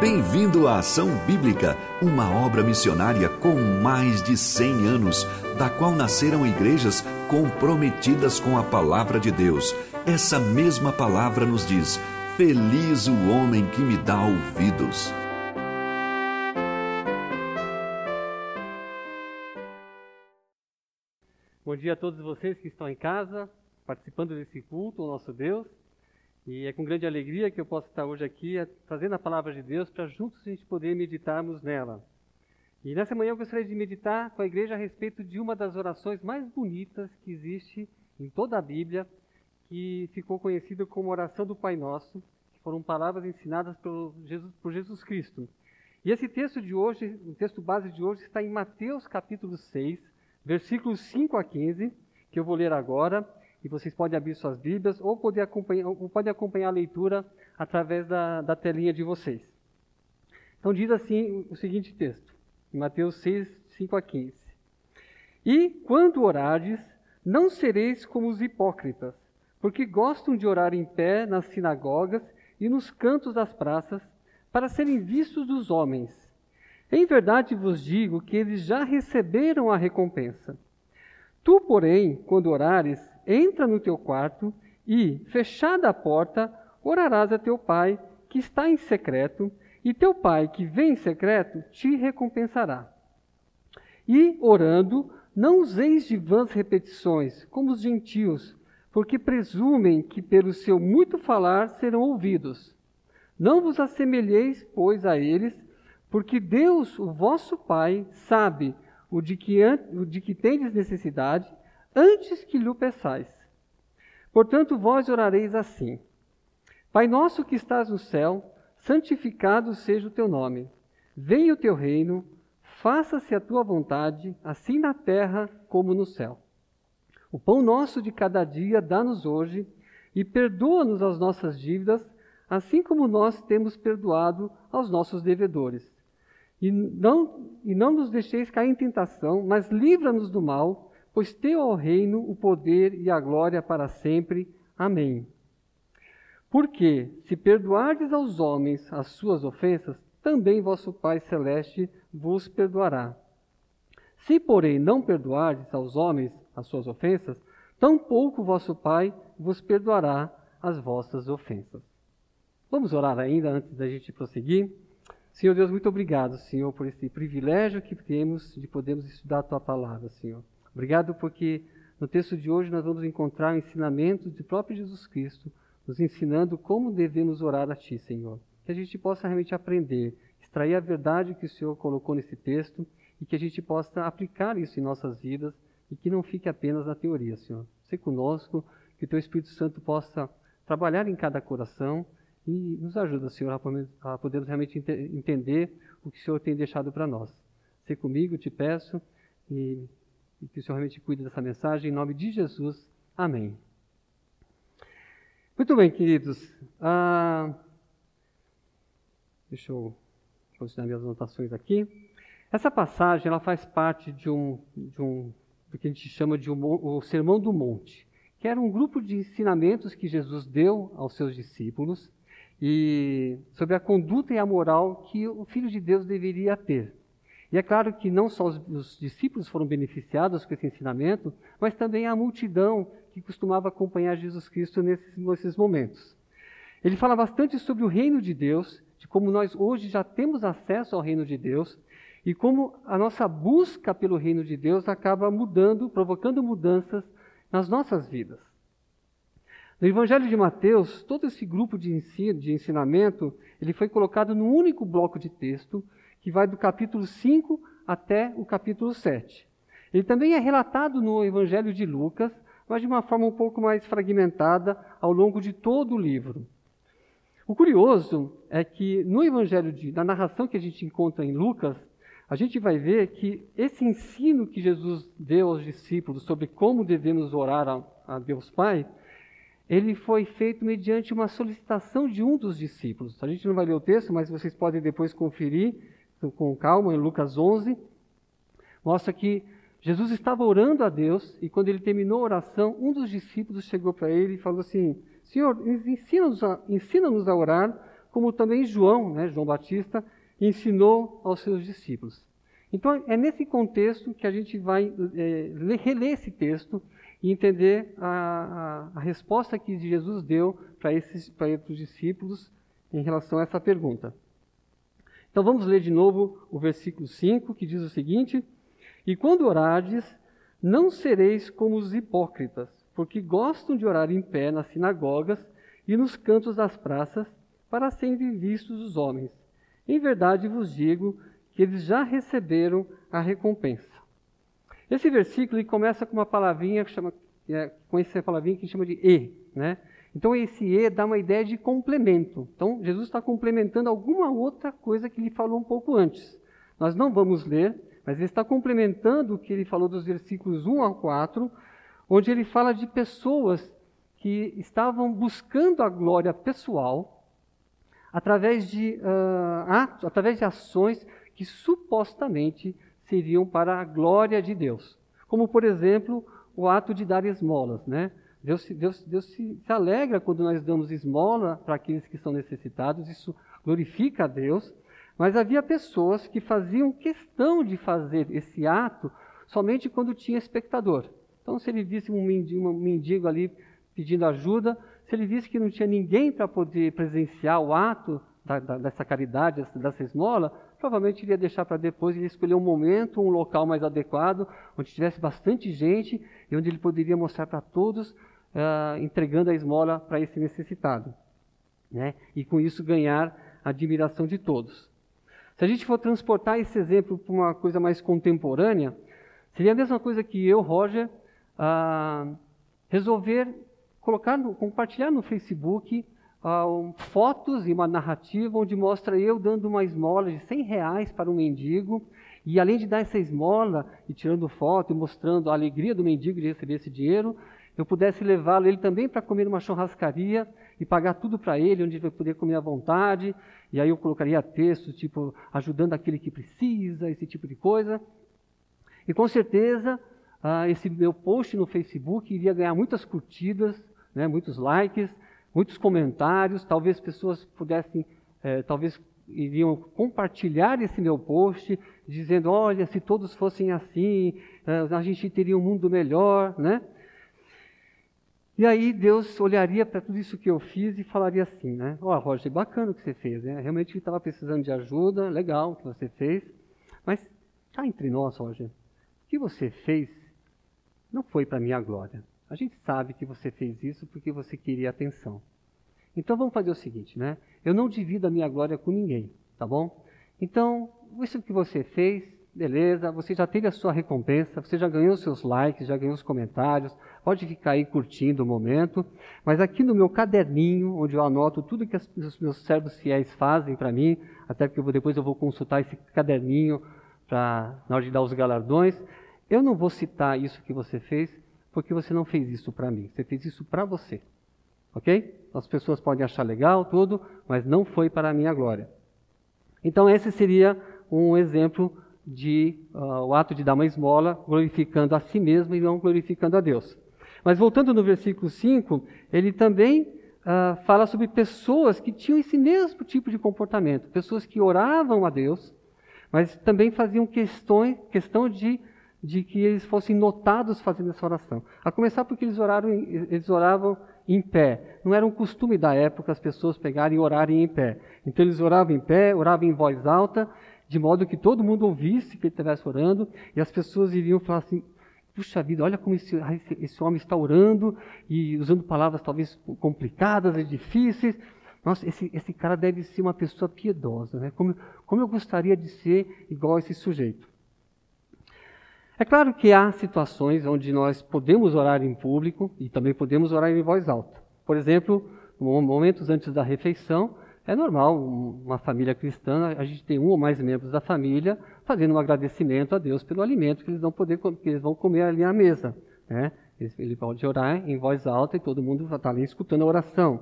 Bem-vindo à Ação Bíblica, uma obra missionária com mais de 100 anos, da qual nasceram igrejas comprometidas com a palavra de Deus. Essa mesma palavra nos diz: Feliz o homem que me dá ouvidos. Bom dia a todos vocês que estão em casa, participando desse culto ao nosso Deus. E é com grande alegria que eu posso estar hoje aqui trazendo a palavra de Deus para juntos a gente poder meditarmos nela. E nessa manhã eu gostaria de meditar com a igreja a respeito de uma das orações mais bonitas que existe em toda a Bíblia, que ficou conhecida como oração do Pai Nosso, que foram palavras ensinadas por Jesus, por Jesus Cristo. E esse texto de hoje, o texto base de hoje, está em Mateus capítulo 6, versículos 5 a 15, que eu vou ler agora e vocês podem abrir suas Bíblias ou poder acompanhar, ou podem acompanhar a leitura através da, da telinha de vocês. Então diz assim o seguinte texto, em Mateus 6, 5 a 15. E quando orares, não sereis como os hipócritas, porque gostam de orar em pé nas sinagogas e nos cantos das praças, para serem vistos dos homens. Em verdade vos digo que eles já receberam a recompensa. Tu, porém, quando orares, entra no teu quarto e, fechada a porta, orarás a teu pai que está em secreto, e teu pai que vem em secreto te recompensará. E, orando, não useis de vãs repetições, como os gentios, porque presumem que pelo seu muito falar serão ouvidos. Não vos assemelheis, pois, a eles, porque Deus, o vosso Pai, sabe o de que, o de que tendes necessidade, antes que lhe peçais. Portanto, vós orareis assim: Pai nosso que estás no céu, santificado seja o teu nome. Venha o teu reino, faça-se a tua vontade, assim na terra como no céu. O pão nosso de cada dia dá-nos hoje, e perdoa-nos as nossas dívidas, assim como nós temos perdoado aos nossos devedores. E não, e não nos deixeis cair em tentação, mas livra-nos do mal pois teu é o reino, o poder e a glória para sempre. Amém. Porque, se perdoardes aos homens as suas ofensas, também vosso Pai Celeste vos perdoará. Se, porém, não perdoardes aos homens as suas ofensas, tampouco vosso Pai vos perdoará as vossas ofensas. Vamos orar ainda antes da gente prosseguir? Senhor Deus, muito obrigado, Senhor, por esse privilégio que temos de podermos estudar a tua palavra, Senhor. Obrigado porque no texto de hoje nós vamos encontrar ensinamentos de próprio Jesus Cristo, nos ensinando como devemos orar a Ti, Senhor. Que a gente possa realmente aprender, extrair a verdade que o Senhor colocou nesse texto e que a gente possa aplicar isso em nossas vidas e que não fique apenas na teoria, Senhor. Se conosco, que o Teu Espírito Santo possa trabalhar em cada coração e nos ajuda, Senhor, a podermos realmente entender o que o Senhor tem deixado para nós. Se comigo, te peço, e e que o Senhor realmente cuide dessa mensagem. Em nome de Jesus. Amém. Muito bem, queridos. Ah, deixa eu posicionar minhas anotações aqui. Essa passagem ela faz parte de um, de um do que a gente chama de um, o Sermão do Monte, que era um grupo de ensinamentos que Jesus deu aos seus discípulos e sobre a conduta e a moral que o Filho de Deus deveria ter. E é claro que não só os, os, discípulos foram beneficiados com esse ensinamento, mas também a multidão que costumava acompanhar Jesus Cristo nesses, nesses momentos. Ele fala bastante sobre o reino de Deus, de como nós hoje já temos acesso ao reino de Deus e como a nossa busca pelo reino de Deus acaba mudando, provocando mudanças nas nossas vidas. No Evangelho de Mateus, todo esse grupo de ensino, de ensinamento, ele foi colocado num único bloco de texto que vai do capítulo 5 até o capítulo 7. Ele também é relatado no Evangelho de Lucas, mas de uma forma um pouco mais fragmentada ao longo de todo o livro. O curioso é que no Evangelho, de, na narração que a gente encontra em Lucas, a gente vai ver que esse ensino que Jesus deu aos discípulos sobre como devemos orar a, a Deus Pai, ele foi feito mediante uma solicitação de um dos discípulos. A gente não vai ler o texto, mas vocês podem depois conferir com calma, em Lucas 11, mostra que Jesus estava orando a Deus e quando ele terminou a oração, um dos discípulos chegou para ele e falou assim: Senhor, ensina-nos a, ensina a orar como também João, né, João Batista, ensinou aos seus discípulos. Então, é nesse contexto que a gente vai é, reler esse texto e entender a, a, a resposta que Jesus deu para esses, esses discípulos em relação a essa pergunta. Então, vamos ler de novo o versículo 5, que diz o seguinte: E quando orardes, não sereis como os hipócritas, porque gostam de orar em pé nas sinagogas e nos cantos das praças, para serem vistos os homens. Em verdade vos digo que eles já receberam a recompensa. Esse versículo começa com uma palavrinha que chama, é, com essa palavrinha que chama de e, né? Então esse e dá uma ideia de complemento. Então Jesus está complementando alguma outra coisa que ele falou um pouco antes. Nós não vamos ler, mas ele está complementando o que ele falou dos versículos 1 a 4, onde ele fala de pessoas que estavam buscando a glória pessoal através de, uh, atos, através de ações que supostamente seriam para a glória de Deus. Como, por exemplo, o ato de dar esmolas. Né? Deus, Deus, Deus se, se alegra quando nós damos esmola para aqueles que são necessitados, isso glorifica a Deus. Mas havia pessoas que faziam questão de fazer esse ato somente quando tinha espectador. Então, se ele visse um mendigo, um mendigo ali pedindo ajuda, se ele visse que não tinha ninguém para poder presenciar o ato da, da, dessa caridade, dessa esmola, provavelmente iria deixar para depois, iria escolher um momento, um local mais adequado, onde tivesse bastante gente e onde ele poderia mostrar para todos, uh, entregando a esmola para esse necessitado. Né? E com isso ganhar a admiração de todos. Se a gente for transportar esse exemplo para uma coisa mais contemporânea, seria a mesma coisa que eu, Roger, uh, resolver colocar, no, compartilhar no Facebook uh, fotos e uma narrativa onde mostra eu dando uma esmola de 100 reais para um mendigo, e além de dar essa esmola e tirando foto e mostrando a alegria do mendigo de receber esse dinheiro, eu pudesse levá-lo ele também para comer numa churrascaria e pagar tudo para ele, onde ele vai poder comer à vontade. E aí eu colocaria textos tipo ajudando aquele que precisa, esse tipo de coisa. E com certeza ah, esse meu post no Facebook iria ganhar muitas curtidas, né, muitos likes, muitos comentários, talvez pessoas pudessem, é, talvez iriam compartilhar esse meu post, dizendo, olha, se todos fossem assim, é, a gente teria um mundo melhor, né? E aí Deus olharia para tudo isso que eu fiz e falaria assim, né? Ó, oh, Roger, bacana o que você fez, né? Realmente estava precisando de ajuda, legal o que você fez, mas cá entre nós, Roger, o que você fez não foi para minha glória. A gente sabe que você fez isso porque você queria atenção. Então vamos fazer o seguinte, né? Eu não divido a minha glória com ninguém, tá bom? Então, isso que você fez, beleza, você já teve a sua recompensa, você já ganhou seus likes, já ganhou os comentários, pode ficar aí curtindo o momento, mas aqui no meu caderninho, onde eu anoto tudo que os meus servos fiéis fazem para mim, até porque depois eu vou consultar esse caderninho para na hora de dar os galardões, eu não vou citar isso que você fez, porque você não fez isso para mim, você fez isso para você. Ok? As pessoas podem achar legal, tudo, mas não foi para a minha glória. Então, esse seria um exemplo de uh, o ato de dar uma esmola, glorificando a si mesmo e não glorificando a Deus. Mas voltando no versículo 5, ele também uh, fala sobre pessoas que tinham esse mesmo tipo de comportamento, pessoas que oravam a Deus, mas também faziam questões, questão de de que eles fossem notados fazendo essa oração. A começar porque eles, oraram, eles oravam em pé. Não era um costume da época as pessoas pegarem e orarem em pé. Então eles oravam em pé, oravam em voz alta, de modo que todo mundo ouvisse que ele estivesse orando, e as pessoas iriam falar assim: puxa vida, olha como esse, esse, esse homem está orando, e usando palavras talvez complicadas e difíceis. Nossa, esse, esse cara deve ser uma pessoa piedosa, né? Como, como eu gostaria de ser igual a esse sujeito. É claro que há situações onde nós podemos orar em público e também podemos orar em voz alta. Por exemplo, momentos antes da refeição, é normal uma família cristã, a gente tem um ou mais membros da família fazendo um agradecimento a Deus pelo alimento que eles vão poder que eles vão comer ali à mesa. Né? Ele pode orar em voz alta e todo mundo está ali escutando a oração.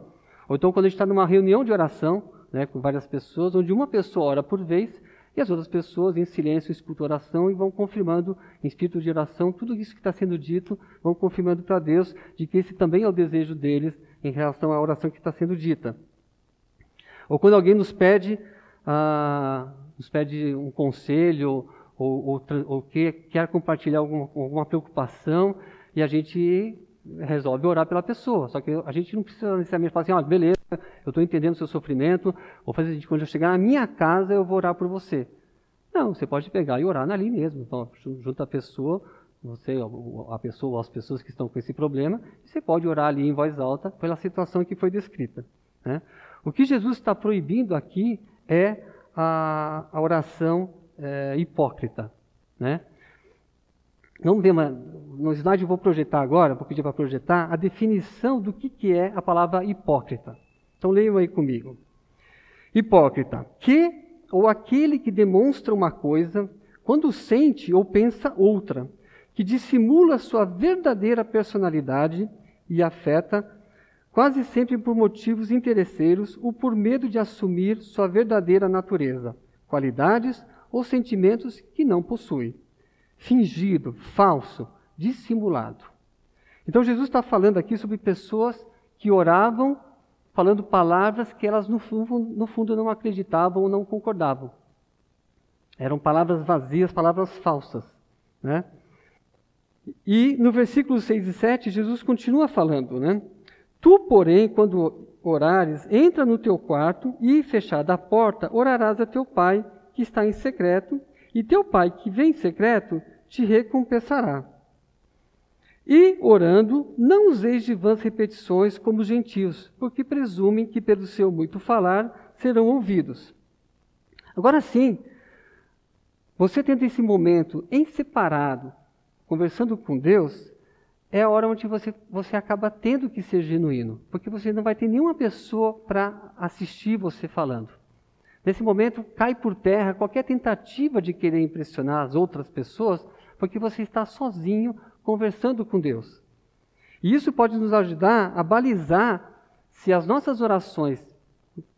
Ou então quando a gente está numa reunião de oração, né, com várias pessoas, onde uma pessoa ora por vez e as outras pessoas, em silêncio, escutam oração e vão confirmando, em espírito de oração, tudo isso que está sendo dito, vão confirmando para Deus de que esse também é o desejo deles em relação à oração que está sendo dita. Ou quando alguém nos pede, ah, nos pede um conselho ou, ou, ou quer, quer compartilhar alguma, alguma preocupação e a gente resolve orar pela pessoa. Só que a gente não precisa necessariamente falar assim, olha, beleza, eu estou entendendo o seu sofrimento, vou fazer assim, quando eu chegar na minha casa eu vou orar por você. Não, você pode pegar e orar ali mesmo. Então, junto à pessoa, você, a pessoa ou as pessoas que estão com esse problema, você pode orar ali em voz alta pela situação que foi descrita. Né? O que Jesus está proibindo aqui é a, a oração é, hipócrita. Né? Vamos ver, no slide eu vou projetar agora, vou pedir para projetar a definição do que, que é a palavra hipócrita. Então leiam aí comigo. Hipócrita, que ou aquele que demonstra uma coisa quando sente ou pensa outra, que dissimula sua verdadeira personalidade e afeta quase sempre por motivos interesseiros ou por medo de assumir sua verdadeira natureza, qualidades ou sentimentos que não possui. Fingido, falso, dissimulado. Então Jesus está falando aqui sobre pessoas que oravam falando palavras que elas no fundo, no fundo não acreditavam ou não concordavam. Eram palavras vazias, palavras falsas. Né? E no versículo 6 e 7, Jesus continua falando, né? Tu, porém, quando orares, entra no teu quarto e, fechada a porta, orarás a teu pai que está em secreto, e teu pai que vem em secreto te recompensará. E, orando, não useis de vãs repetições como os gentios, porque presumem que pelo seu muito falar serão ouvidos. Agora sim, você tendo esse momento em separado, conversando com Deus, é a hora onde você, você acaba tendo que ser genuíno, porque você não vai ter nenhuma pessoa para assistir você falando. Nesse momento, cai por terra qualquer tentativa de querer impressionar as outras pessoas, porque você está sozinho conversando com Deus. E isso pode nos ajudar a balizar se as nossas orações,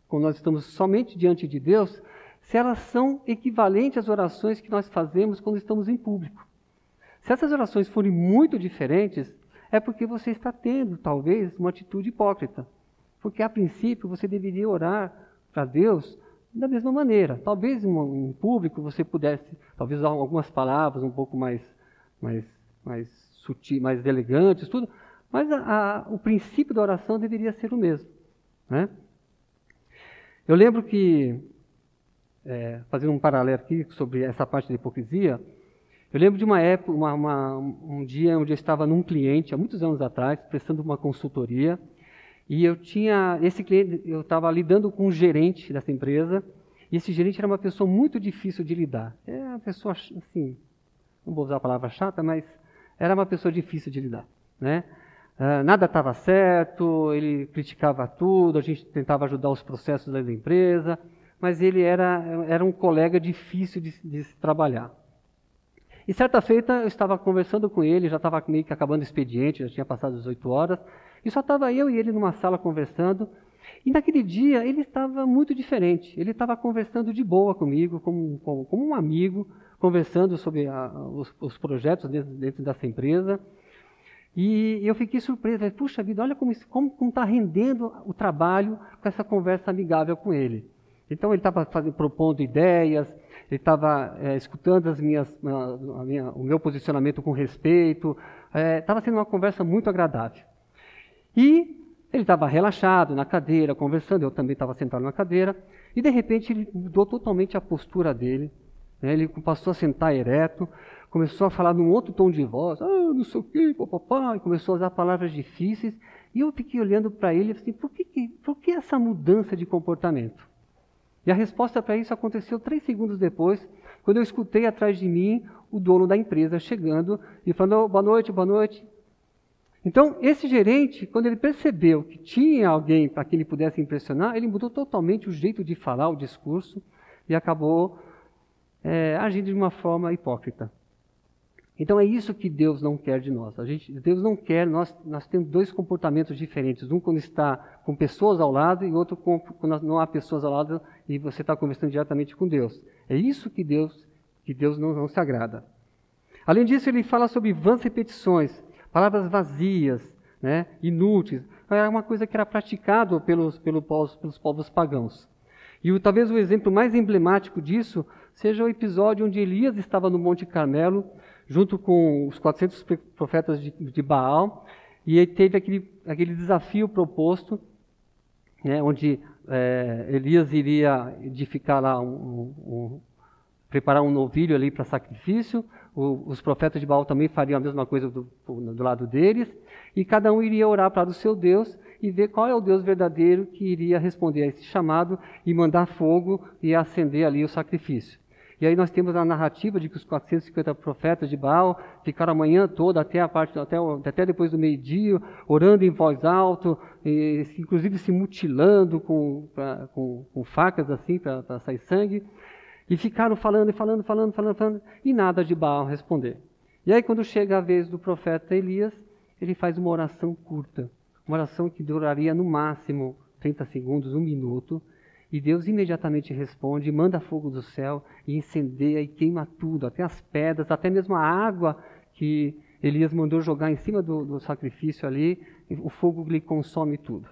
quando nós estamos somente diante de Deus, se elas são equivalentes às orações que nós fazemos quando estamos em público. Se essas orações forem muito diferentes, é porque você está tendo, talvez, uma atitude hipócrita. Porque, a princípio, você deveria orar para Deus da mesma maneira. Talvez em público você pudesse, talvez algumas palavras um pouco mais, mais mais sutis, mais elegantes, tudo. Mas a, a, o princípio da oração deveria ser o mesmo. Né? Eu lembro que, é, fazendo um paralelo aqui sobre essa parte da hipocrisia, eu lembro de uma época, uma, uma, um dia onde eu estava num cliente, há muitos anos atrás, prestando uma consultoria, e eu tinha, esse cliente, eu estava lidando com um gerente dessa empresa, e esse gerente era uma pessoa muito difícil de lidar. É uma pessoa, assim, não vou usar a palavra chata, mas era uma pessoa difícil de lidar. Né? Uh, nada estava certo, ele criticava tudo, a gente tentava ajudar os processos da empresa, mas ele era, era um colega difícil de, de se trabalhar. E certa feita eu estava conversando com ele, já estava meio que acabando o expediente, já tinha passado 18 horas, e só estava eu e ele numa sala conversando. E naquele dia ele estava muito diferente. Ele estava conversando de boa comigo, como, como, como um amigo, conversando sobre a, os, os, projetos dentro, dentro, dessa empresa. E eu fiquei surpreso. Puxa vida, olha como está rendendo o trabalho com essa conversa amigável com ele. Então ele estava propondo ideias, ele estava é, escutando as minhas, a, a minha, o meu posicionamento com respeito. Estava é, sendo uma conversa muito agradável. E ele estava relaxado na cadeira, conversando, eu também estava sentado na cadeira, e de repente ele mudou totalmente a postura dele. Né? Ele passou a sentar ereto, começou a falar num outro tom de voz, ah, não sei o quê, papapá, e começou a usar palavras difíceis. E eu fiquei olhando para ele assim, por que, por que essa mudança de comportamento? E a resposta para isso aconteceu três segundos depois, quando eu escutei atrás de mim o dono da empresa chegando e falando, boa noite, boa noite. Então, esse gerente, quando ele percebeu que tinha alguém para que ele pudesse impressionar, ele mudou totalmente o jeito de falar, o discurso, e acabou é, agindo de uma forma hipócrita. Então é isso que Deus não quer de nós. Gente, Deus não quer, nós, nós temos dois comportamentos diferentes. Um quando está com pessoas ao lado e outro com, quando não há pessoas ao lado e você está conversando diretamente com Deus. É isso que Deus, que Deus não, não se agrada. Além disso, ele fala sobre vãs repetições, palavras vazias, né, inúteis. Era uma coisa que era praticado pelos, pelos, pelos povos pagãos. E o, talvez o exemplo mais emblemático disso seja o episódio onde Elias estava no Monte Carmelo, junto com os 400 profetas de, de Baal, e ele teve aquele, aquele desafio proposto, né, onde é, Elias iria edificar lá, um, um, preparar um novilho ali para sacrifício, o, os profetas de Baal também fariam a mesma coisa do, do lado deles, e cada um iria orar para o seu Deus e ver qual é o Deus verdadeiro que iria responder a esse chamado e mandar fogo e acender ali o sacrifício. E aí nós temos a narrativa de que os 450 profetas de Baal ficaram a manhã toda, até, a parte, até, até depois do meio-dia, orando em voz alta, inclusive se mutilando com, pra, com, com facas assim para sair sangue. E ficaram falando e falando, falando, falando, falando, e nada de Baal responder. E aí quando chega a vez do profeta Elias, ele faz uma oração curta. Uma oração que duraria no máximo 30 segundos, um minuto, e Deus imediatamente responde, manda fogo do céu e incendeia e queima tudo, até as pedras, até mesmo a água que Elias mandou jogar em cima do, do sacrifício ali, o fogo lhe consome tudo.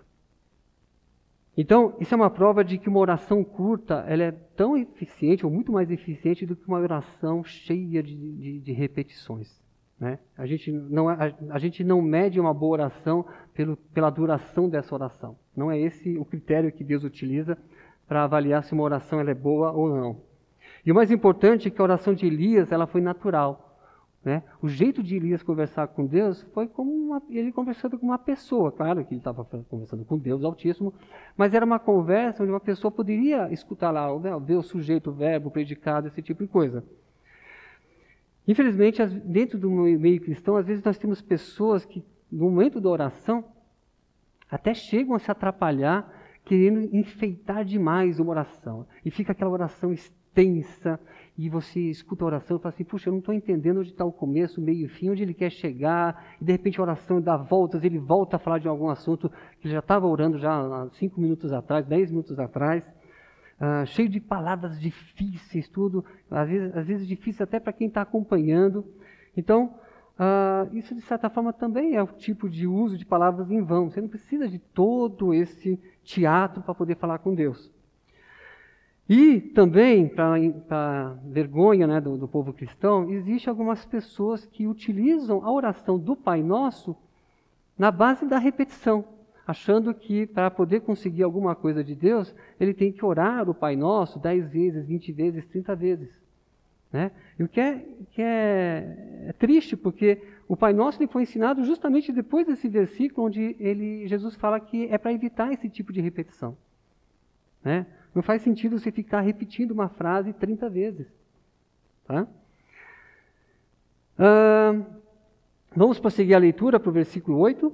Então, isso é uma prova de que uma oração curta ela é tão eficiente, ou muito mais eficiente, do que uma oração cheia de, de, de repetições. Né? A, gente não, a, a, gente não mede uma boa oração pelo, pela duração dessa oração. Não é esse o critério que Deus utiliza para avaliar se uma oração é boa ou não. E o mais importante é que a oração de Elias ela foi natural. Né? O jeito de Elias conversar com Deus foi como uma, ele conversando com uma pessoa. Claro que ele estava conversando com Deus Altíssimo, mas era uma conversa onde uma pessoa poderia escutar lá, ver o sujeito, o verbo, o predicado, esse tipo de coisa. Infelizmente, dentro do meio cristão, às vezes nós temos pessoas que, no momento da oração, até chegam a se atrapalhar querendo enfeitar demais uma oração. E fica aquela oração extensa, e você escuta a oração e fala assim, puxa, eu não estou entendendo onde está o começo, o meio e o fim, onde ele quer chegar, e de repente a oração dá voltas, ele volta a falar de algum assunto que ele já estava orando já há cinco minutos atrás, dez minutos atrás, uh, cheio de palavras difíceis, tudo, às vezes, às vezes difícil até para quem está acompanhando. Então, Uh, isso, de certa forma, também é o tipo de uso de palavras em vão. Você não precisa de todo esse teatro para poder falar com Deus. E também, para vergonha né, do, do, povo cristão, existe algumas pessoas que utilizam a oração do Pai Nosso na base da repetição, achando que para poder conseguir alguma coisa de Deus, ele tem que orar o Pai Nosso 10 vezes, 20 vezes, 30 vezes. Né? E o que, é, que é, é, triste, porque o Pai Nosso ele foi ensinado justamente depois desse versículo, onde ele, Jesus fala que é para evitar esse tipo de repetição. Né? Não faz sentido você ficar repetindo uma frase 30 vezes. Tá? Uh, vamos prosseguir a leitura para o versículo 8.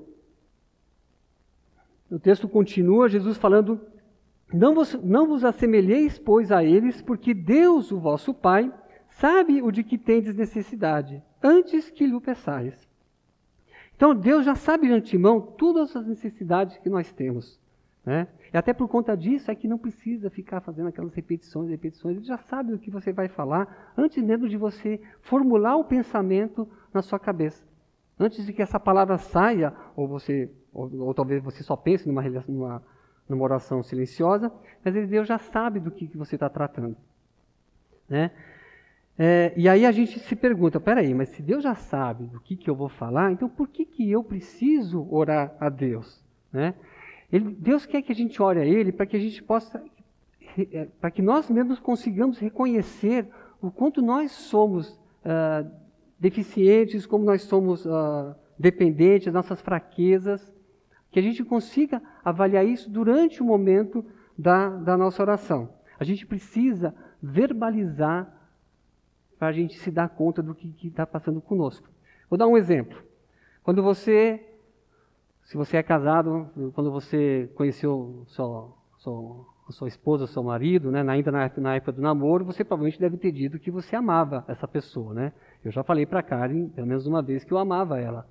O texto continua, Jesus falando: não vos, não vos assemelheis, pois, a eles, porque Deus, o vosso Pai, sabe o de que tendes necessidade, antes que lhe peçais. Então Deus já sabe de antemão todas as necessidades que nós temos. Né? E até por conta disso é que não precisa ficar fazendo aquelas repetições, repetições. Ele já sabe o que você vai falar antes mesmo de você formular o pensamento na sua cabeça. Antes de que essa palavra saia, ou você, ou, ou talvez você só pense numa, numa, numa oração silenciosa, mas Deus já sabe do que, que você está tratando. Né? É, e aí a gente se pergunta, peraí, mas se Deus já sabe do que, que eu vou falar, então por que, que eu preciso orar a Deus? Né? Ele, Deus quer que a gente ore a Ele para que a gente possa, é, para que nós mesmos consigamos reconhecer o quanto nós somos uh, deficientes, como nós somos uh, dependentes, nossas fraquezas, que a gente consiga avaliar isso durante o momento da, da nossa oração. A gente precisa verbalizar para a gente se dar conta do que está passando conosco. Vou dar um exemplo. Quando você, se você é casado, quando você conheceu sua, sua, sua esposa, seu marido, né, ainda na, na, época do namoro, você provavelmente deve ter dito que você amava essa pessoa. Né? Eu já falei para Karen, pelo menos uma vez, que eu amava ela.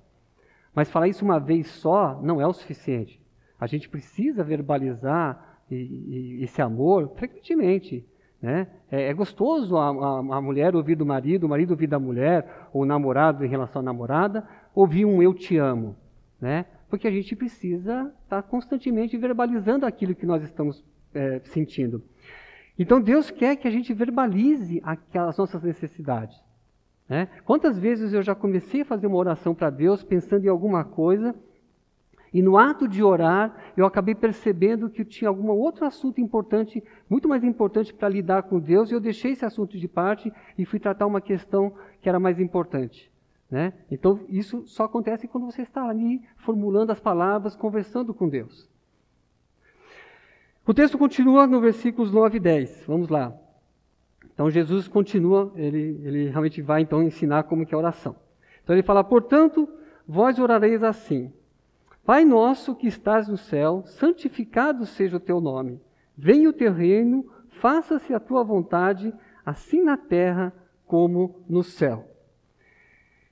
Mas falar isso uma vez só não é o suficiente. A gente precisa verbalizar esse amor frequentemente. Né? É, é gostoso a, a, a, mulher ouvir do marido, o marido ouvir da mulher, ou o namorado em relação à namorada, ouvir um eu te amo. Né? Porque a gente precisa estar constantemente verbalizando aquilo que nós estamos é, sentindo. Então Deus quer que a gente verbalize aquelas nossas necessidades. Né? Quantas vezes eu já comecei a fazer uma oração para Deus pensando em alguma coisa e no ato de orar eu acabei percebendo que tinha algum outro assunto importante, muito mais importante para lidar com Deus e eu deixei esse assunto de parte e fui tratar uma questão que era mais importante. Né? Então isso só acontece quando você está ali formulando as palavras, conversando com Deus. O texto continua no versículos 9 e 10. Vamos lá. Então Jesus continua, ele, ele realmente vai então ensinar como que é a oração. Então ele fala, portanto, vós orareis assim. Pai nosso que estás no céu, santificado seja o teu nome. Venha o teu reino, faça-se a tua vontade, assim na terra como no céu.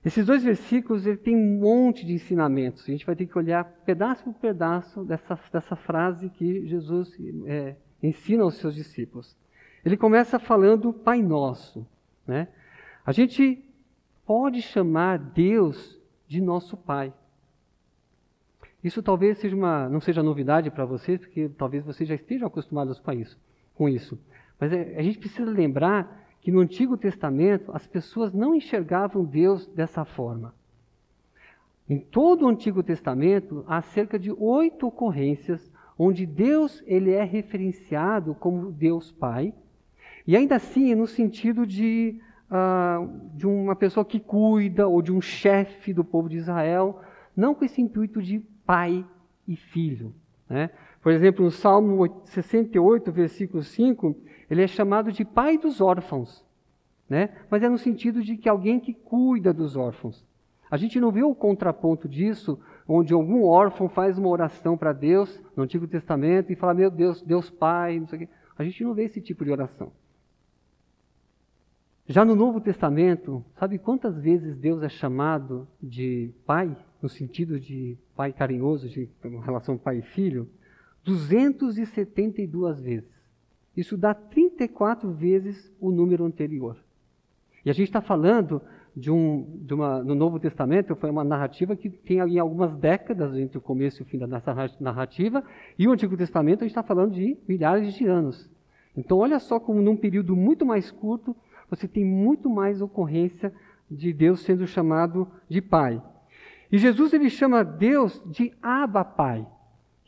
Esses dois versículos ele tem um monte de ensinamentos. A gente vai ter que olhar pedaço por pedaço dessa, dessa frase que Jesus é, ensina aos seus discípulos. Ele começa falando Pai Nosso. Né? A gente pode chamar Deus de nosso Pai. Isso talvez seja uma, não seja novidade para vocês, porque talvez vocês já estejam acostumados com isso. Com isso. Mas é, a gente precisa lembrar que no Antigo Testamento as pessoas não enxergavam Deus dessa forma. Em todo o Antigo Testamento há cerca de oito ocorrências onde Deus ele é referenciado como Deus Pai, e ainda assim no sentido de, uh, de uma pessoa que cuida ou de um chefe do povo de Israel, não com esse intuito de pai e filho. Né? Por exemplo, no Salmo 68, versículo 5, ele é chamado de pai dos órfãos, né? mas é no sentido de que alguém que cuida dos órfãos. A gente não vê o contraponto disso, onde algum órfão faz uma oração para Deus no Antigo Testamento e fala, meu Deus, Deus Pai, não sei o quê. A gente não vê esse tipo de oração. Já no Novo Testamento, sabe quantas vezes Deus é chamado de Pai, no sentido de Pai carinhoso, de relação pai e filho? 272 vezes. Isso dá 34 vezes o número anterior. E a gente está falando de, um, de uma, no Novo Testamento, foi uma narrativa que tem ali algumas décadas entre o começo e o fim da narrativa, e o Antigo Testamento a gente está falando de milhares de anos. Então, olha só como num período muito mais curto, você tem muito mais ocorrência de Deus sendo chamado de Pai. E Jesus ele chama Deus de Abba Pai.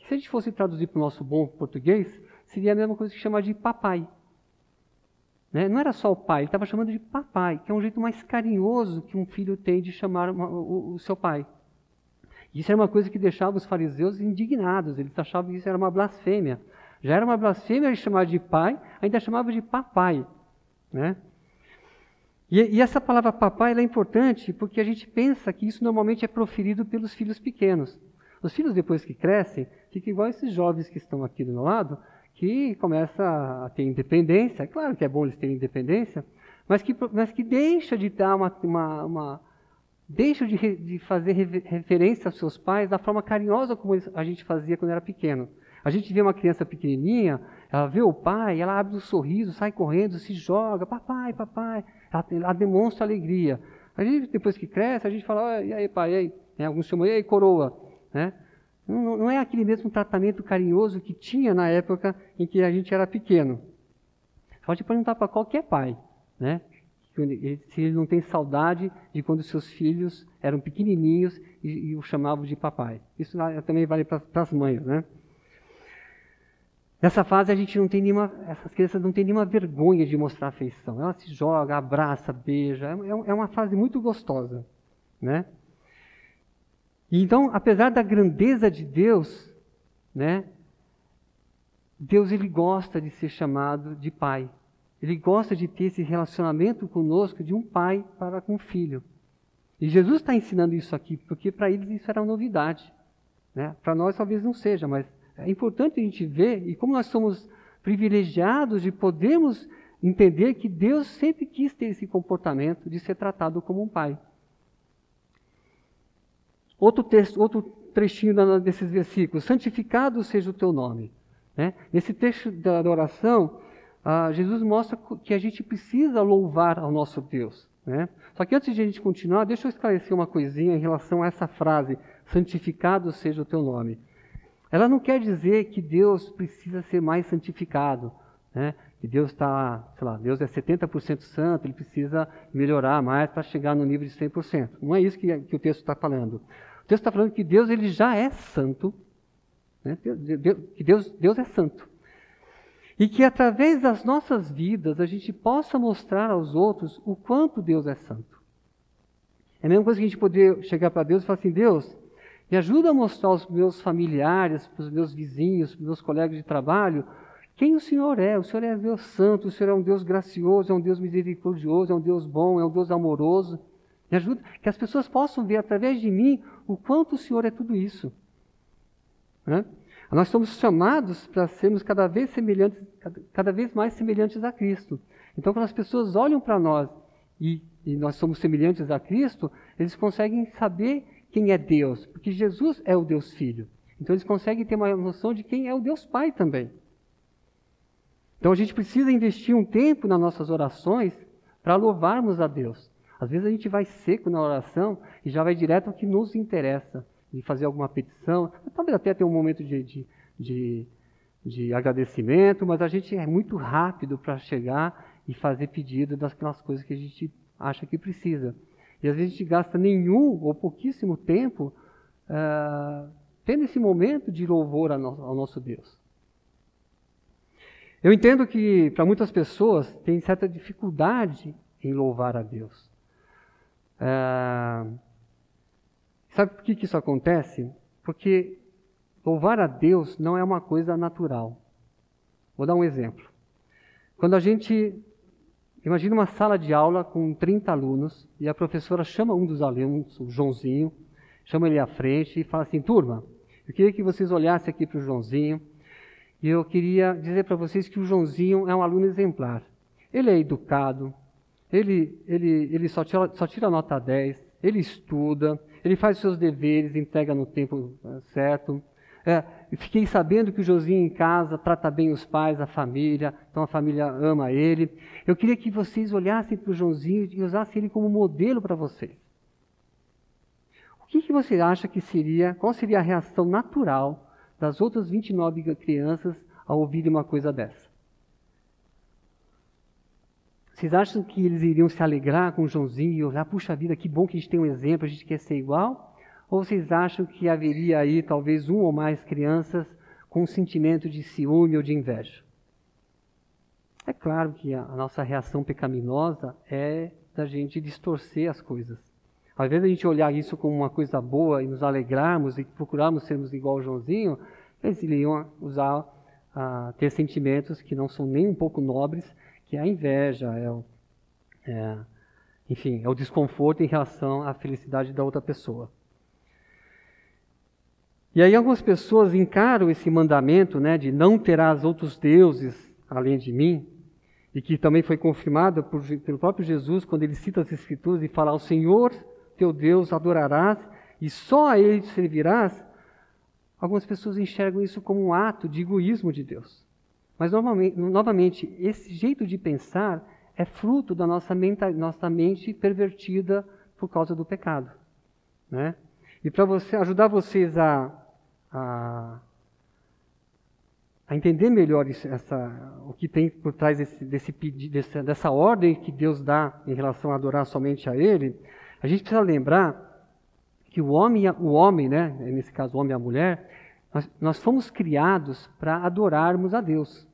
Se a gente fosse traduzir para o nosso bom português, seria a mesma coisa que chamar de papai. Né? Não era só o pai, ele estava chamando de papai, que é um jeito mais carinhoso que um filho tem de chamar uma, o, o, seu pai. Isso era uma coisa que deixava os fariseus indignados, eles achavam que isso era uma blasfêmia. Já era uma blasfêmia chamar de pai, ainda chamava de papai. Né? E, e essa palavra papai é importante porque a gente pensa que isso normalmente é proferido pelos filhos pequenos. Os filhos, depois que crescem, ficam igual esses jovens que estão aqui do meu lado, que começa a ter independência. É claro que é bom eles terem independência, mas que, mas que deixa de dar uma, uma, uma deixa de, de, fazer referência aos seus pais da forma carinhosa como a gente fazia quando era pequeno. A gente vê uma criança pequenininha, ela vê o pai, ela abre um sorriso, sai correndo, se joga, papai, papai, ela, ela demonstra alegria. A gente, depois que cresce, a gente fala, e aí pai, e aí? Alguns chamam, e aí coroa? Né? Não, não é aquele mesmo tratamento carinhoso que tinha na época em que a gente era pequeno. Pode perguntar para qualquer pai, né? Se ele não tem saudade de quando seus filhos eram pequenininhos e, e o chamavam de papai. Isso também vale para as mães, né? Nessa fase a gente não tem nenhuma, essas crianças não têm nenhuma vergonha de mostrar afeição. Ela se joga, abraça, beija. É, é uma fase muito gostosa, né? E então, apesar da grandeza de Deus, né, Deus ele gosta de ser chamado de pai. Ele gosta de ter esse relacionamento conosco de um pai para com um filho. E Jesus está ensinando isso aqui, porque para eles isso era uma novidade. Né? Para nós talvez não seja, mas é importante a gente ver, e como nós somos privilegiados de podermos entender que Deus sempre quis ter esse comportamento de ser tratado como um pai. Outro texto, outro trechinho desses versículos: santificado seja o teu nome. Né? Nesse trecho da oração, ah, Jesus mostra que a gente precisa louvar ao nosso Deus. Né? Só que antes de a gente continuar, deixa eu esclarecer uma coisinha em relação a essa frase: santificado seja o teu nome. Ela não quer dizer que Deus precisa ser mais santificado, né? que Deus está, sei lá, Deus é 70% santo, ele precisa melhorar mais para chegar no nível de 100%. Não é isso que, que o texto está falando. O texto está falando que Deus ele já é santo, né? Que Deus, Deus é santo. E que através das nossas vidas a gente possa mostrar aos outros o quanto Deus é santo. É a mesma coisa que a gente poder chegar para Deus e falar assim: Deus, me ajuda a mostrar aos meus familiares, para os meus vizinhos, para os meus colegas de trabalho, quem o Senhor é. O Senhor é Deus santo, o Senhor é um Deus gracioso, é um Deus misericordioso, é um Deus bom, é um Deus amoroso. Me ajuda, que as pessoas possam ver através de mim o quanto o Senhor é tudo isso. Né? Nós somos chamados para sermos cada vez semelhantes, cada vez mais semelhantes a Cristo. Então, quando as pessoas olham para nós e, e nós somos semelhantes a Cristo, eles conseguem saber quem é Deus, porque Jesus é o Deus Filho. Então, eles conseguem ter uma noção de quem é o Deus Pai também. Então, a gente precisa investir um tempo nas nossas orações para louvarmos a Deus. Às vezes a gente vai seco na oração e já vai direto ao que nos interessa de fazer alguma petição, talvez até ter um momento de, de, de, de agradecimento, mas a gente é muito rápido para chegar e fazer pedido daquelas coisas que a gente acha que precisa. E às vezes a gente gasta nenhum ou pouquíssimo tempo uh, tendo esse momento de louvor ao nosso, Deus. Eu entendo que para muitas pessoas tem certa dificuldade em louvar a Deus. Uh, Sabe por que, que isso acontece? Porque louvar a Deus não é uma coisa natural. Vou dar um exemplo. Quando a gente. Imagina uma sala de aula com 30 alunos e a professora chama um dos alunos, o Joãozinho, chama ele à frente e fala assim: turma, eu queria que vocês olhassem aqui para o Joãozinho e eu queria dizer para vocês que o Joãozinho é um aluno exemplar. Ele é educado, ele, ele, ele só, tira, só tira nota 10, ele estuda, ele faz os seus deveres, entrega no tempo eh, certo. É, fiquei sabendo que o Josinho em casa trata bem os pais, a família, então a família ama ele. Eu queria que vocês olhassem para o Joãozinho e usassem ele como modelo para vocês. O que, que você acha que seria, qual seria a reação natural das outras 29 crianças ao ouvirem uma coisa dessa? Vocês acham que eles iriam se alegrar com o Joãozinho e olhar, puxa vida, que bom que a gente tem um exemplo, a gente quer ser igual? Ou vocês acham que haveria aí talvez um ou mais crianças com um sentimento de ciúme ou de inveja? É claro que a nossa reação pecaminosa é da gente distorcer as coisas. Invés de a gente olhar isso como uma coisa boa e nos alegrarmos e procurarmos sermos igual ao Joãozinho, eles iriam usar, uh, ter sentimentos que não são nem um pouco nobres que é a inveja, é o, é, enfim, é o desconforto em relação à felicidade da outra pessoa. E aí algumas pessoas encaram esse mandamento né, de não terás outros deuses além de mim, e que também foi confirmado por, pelo próprio Jesus quando ele cita as Escrituras e fala: Ao Senhor teu Deus adorarás e só a Ele servirás. Algumas pessoas enxergam isso como um ato de egoísmo de Deus. Mas, novamente, esse jeito de pensar é fruto da nossa, menta, nossa mente pervertida por causa do pecado. Né? E para você, ajudar vocês a, a, a entender melhor isso, essa, o que tem por trás desse, desse, desse, dessa ordem que Deus dá em relação a adorar somente a Ele, a gente precisa lembrar que o homem, o homem, né, nesse caso o homem e a mulher, nós, nós fomos criados para adorarmos a Deus.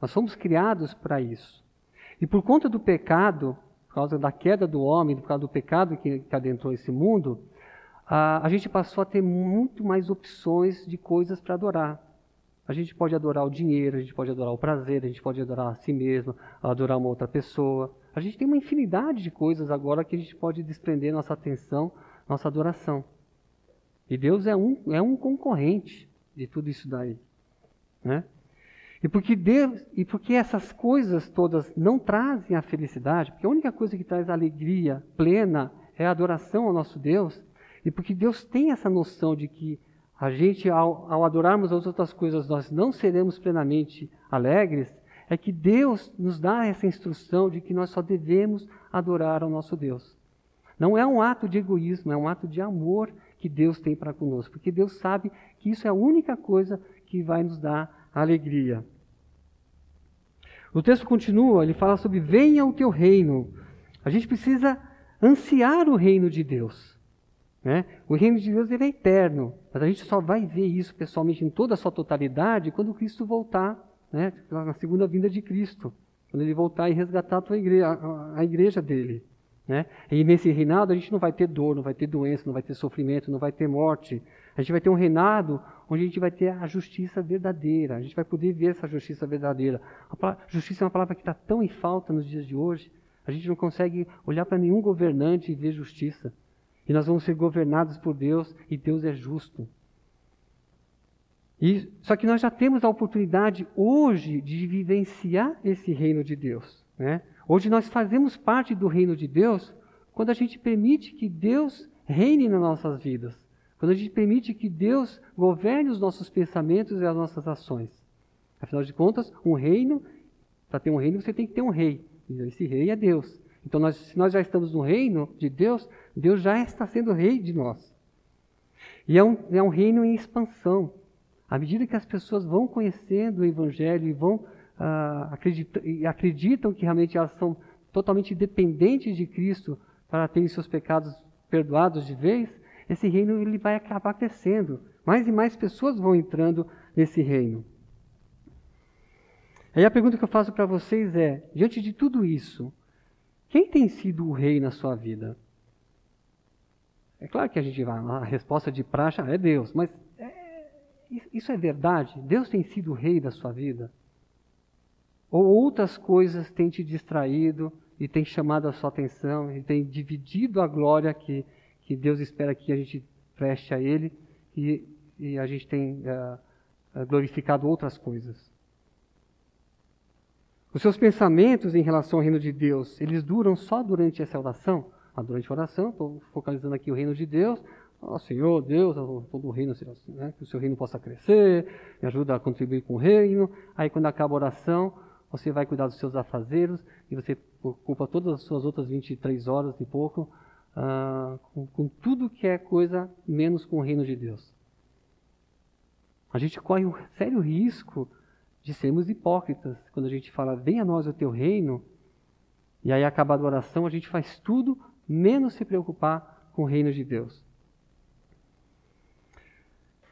Nós fomos criados para isso. E por conta do pecado, por causa da queda do homem, por causa do pecado que, que adentrou esse mundo, a, gente passou a ter muito mais opções de coisas para adorar. A gente pode adorar o dinheiro, a gente pode adorar o prazer, a gente pode adorar a si mesmo, adorar uma outra pessoa. A gente tem uma infinidade de coisas agora que a gente pode desprender nossa atenção, nossa adoração. E Deus é um, é um concorrente de tudo isso daí. Né? E porque Deus, e porque essas coisas todas não trazem a felicidade, porque a única coisa que traz alegria plena é a adoração ao nosso Deus, e porque Deus tem essa noção de que a gente, ao, ao adorarmos as outras coisas, nós não seremos plenamente alegres, é que Deus nos dá essa instrução de que nós só devemos adorar ao nosso Deus. Não é um ato de egoísmo, é um ato de amor que Deus tem para conosco, porque Deus sabe que isso é a única coisa que vai nos dar alegria. O texto continua, ele fala sobre venha o teu reino. A gente precisa ansiar o reino de Deus. Né? O reino de Deus ele é eterno, mas a gente só vai ver isso pessoalmente em toda a sua totalidade quando Cristo voltar, né? na segunda vinda de Cristo, quando ele voltar e resgatar a, igreja, a, a igreja dele. Né? E nesse reinado a gente não vai ter dor, não vai ter doença, não vai ter sofrimento, não vai ter morte. A gente vai ter um reinado onde a gente vai ter a justiça verdadeira. A gente vai poder ver essa justiça verdadeira. A justiça é uma palavra que está tão em falta nos dias de hoje. A gente não consegue olhar para nenhum governante e ver justiça. E nós vamos ser governados por Deus e Deus é justo. E, só que nós já temos a oportunidade hoje de vivenciar esse reino de Deus. Né? Hoje nós fazemos parte do reino de Deus quando a gente permite que Deus reine nas nossas vidas. Quando a gente permite que Deus governe os nossos pensamentos e as nossas ações. Afinal de contas, um reino, para ter um reino você tem que ter um rei. E esse rei é Deus. Então, nós, se nós já estamos no reino de Deus, Deus já está sendo rei de nós. E é um, é um reino em expansão. À medida que as pessoas vão conhecendo o Evangelho e vão uh, acredita, e acreditam que realmente elas são totalmente dependentes de Cristo para terem seus pecados perdoados de vez, esse reino ele vai acabar crescendo. Mais e mais pessoas vão entrando nesse reino. Aí a pergunta que eu faço para vocês é: diante de tudo isso, quem tem sido o rei na sua vida? É claro que a gente vai, a resposta de praxe é Deus, mas é, isso é verdade? Deus tem sido o rei da sua vida? Ou outras coisas têm te distraído e têm chamado a sua atenção e têm dividido a glória que, que Deus espera que a gente preste a Ele e, e a gente tem uh, glorificado outras coisas? Os seus pensamentos em relação ao reino de Deus, eles duram só durante essa oração? Ah, durante a oração, estou focalizando aqui o reino de Deus. Ó oh, Senhor, Deus, todo o reino, né, que o seu reino possa crescer, me ajuda a contribuir com o reino. Aí quando acaba a oração, você vai cuidar dos seus afazeres e você ocupa todas as suas outras 23 horas e pouco uh, com, com tudo que é coisa menos com o reino de Deus. A gente corre um sério risco de sermos hipócritas. Quando a gente fala, venha a nós o teu reino, e aí acabada a oração, a gente faz tudo menos se preocupar com o reino de Deus.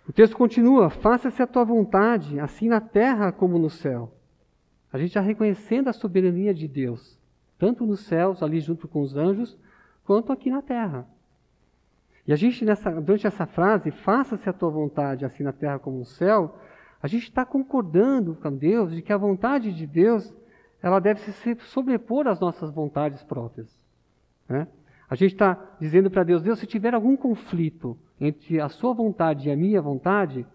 O texto continua: faça-se a tua vontade, assim na terra como no céu. A gente já reconhecendo a soberania de Deus, tanto nos céus, ali junto com os anjos, quanto aqui na terra. E a gente, nessa, durante essa frase, faça-se a tua vontade, assim na terra como no céu, a gente está concordando com Deus de que a vontade de Deus ela deve se sobrepor às nossas vontades próprias. Né? A gente está dizendo para Deus, Deus, se tiver algum conflito entre a sua vontade e a minha vontade,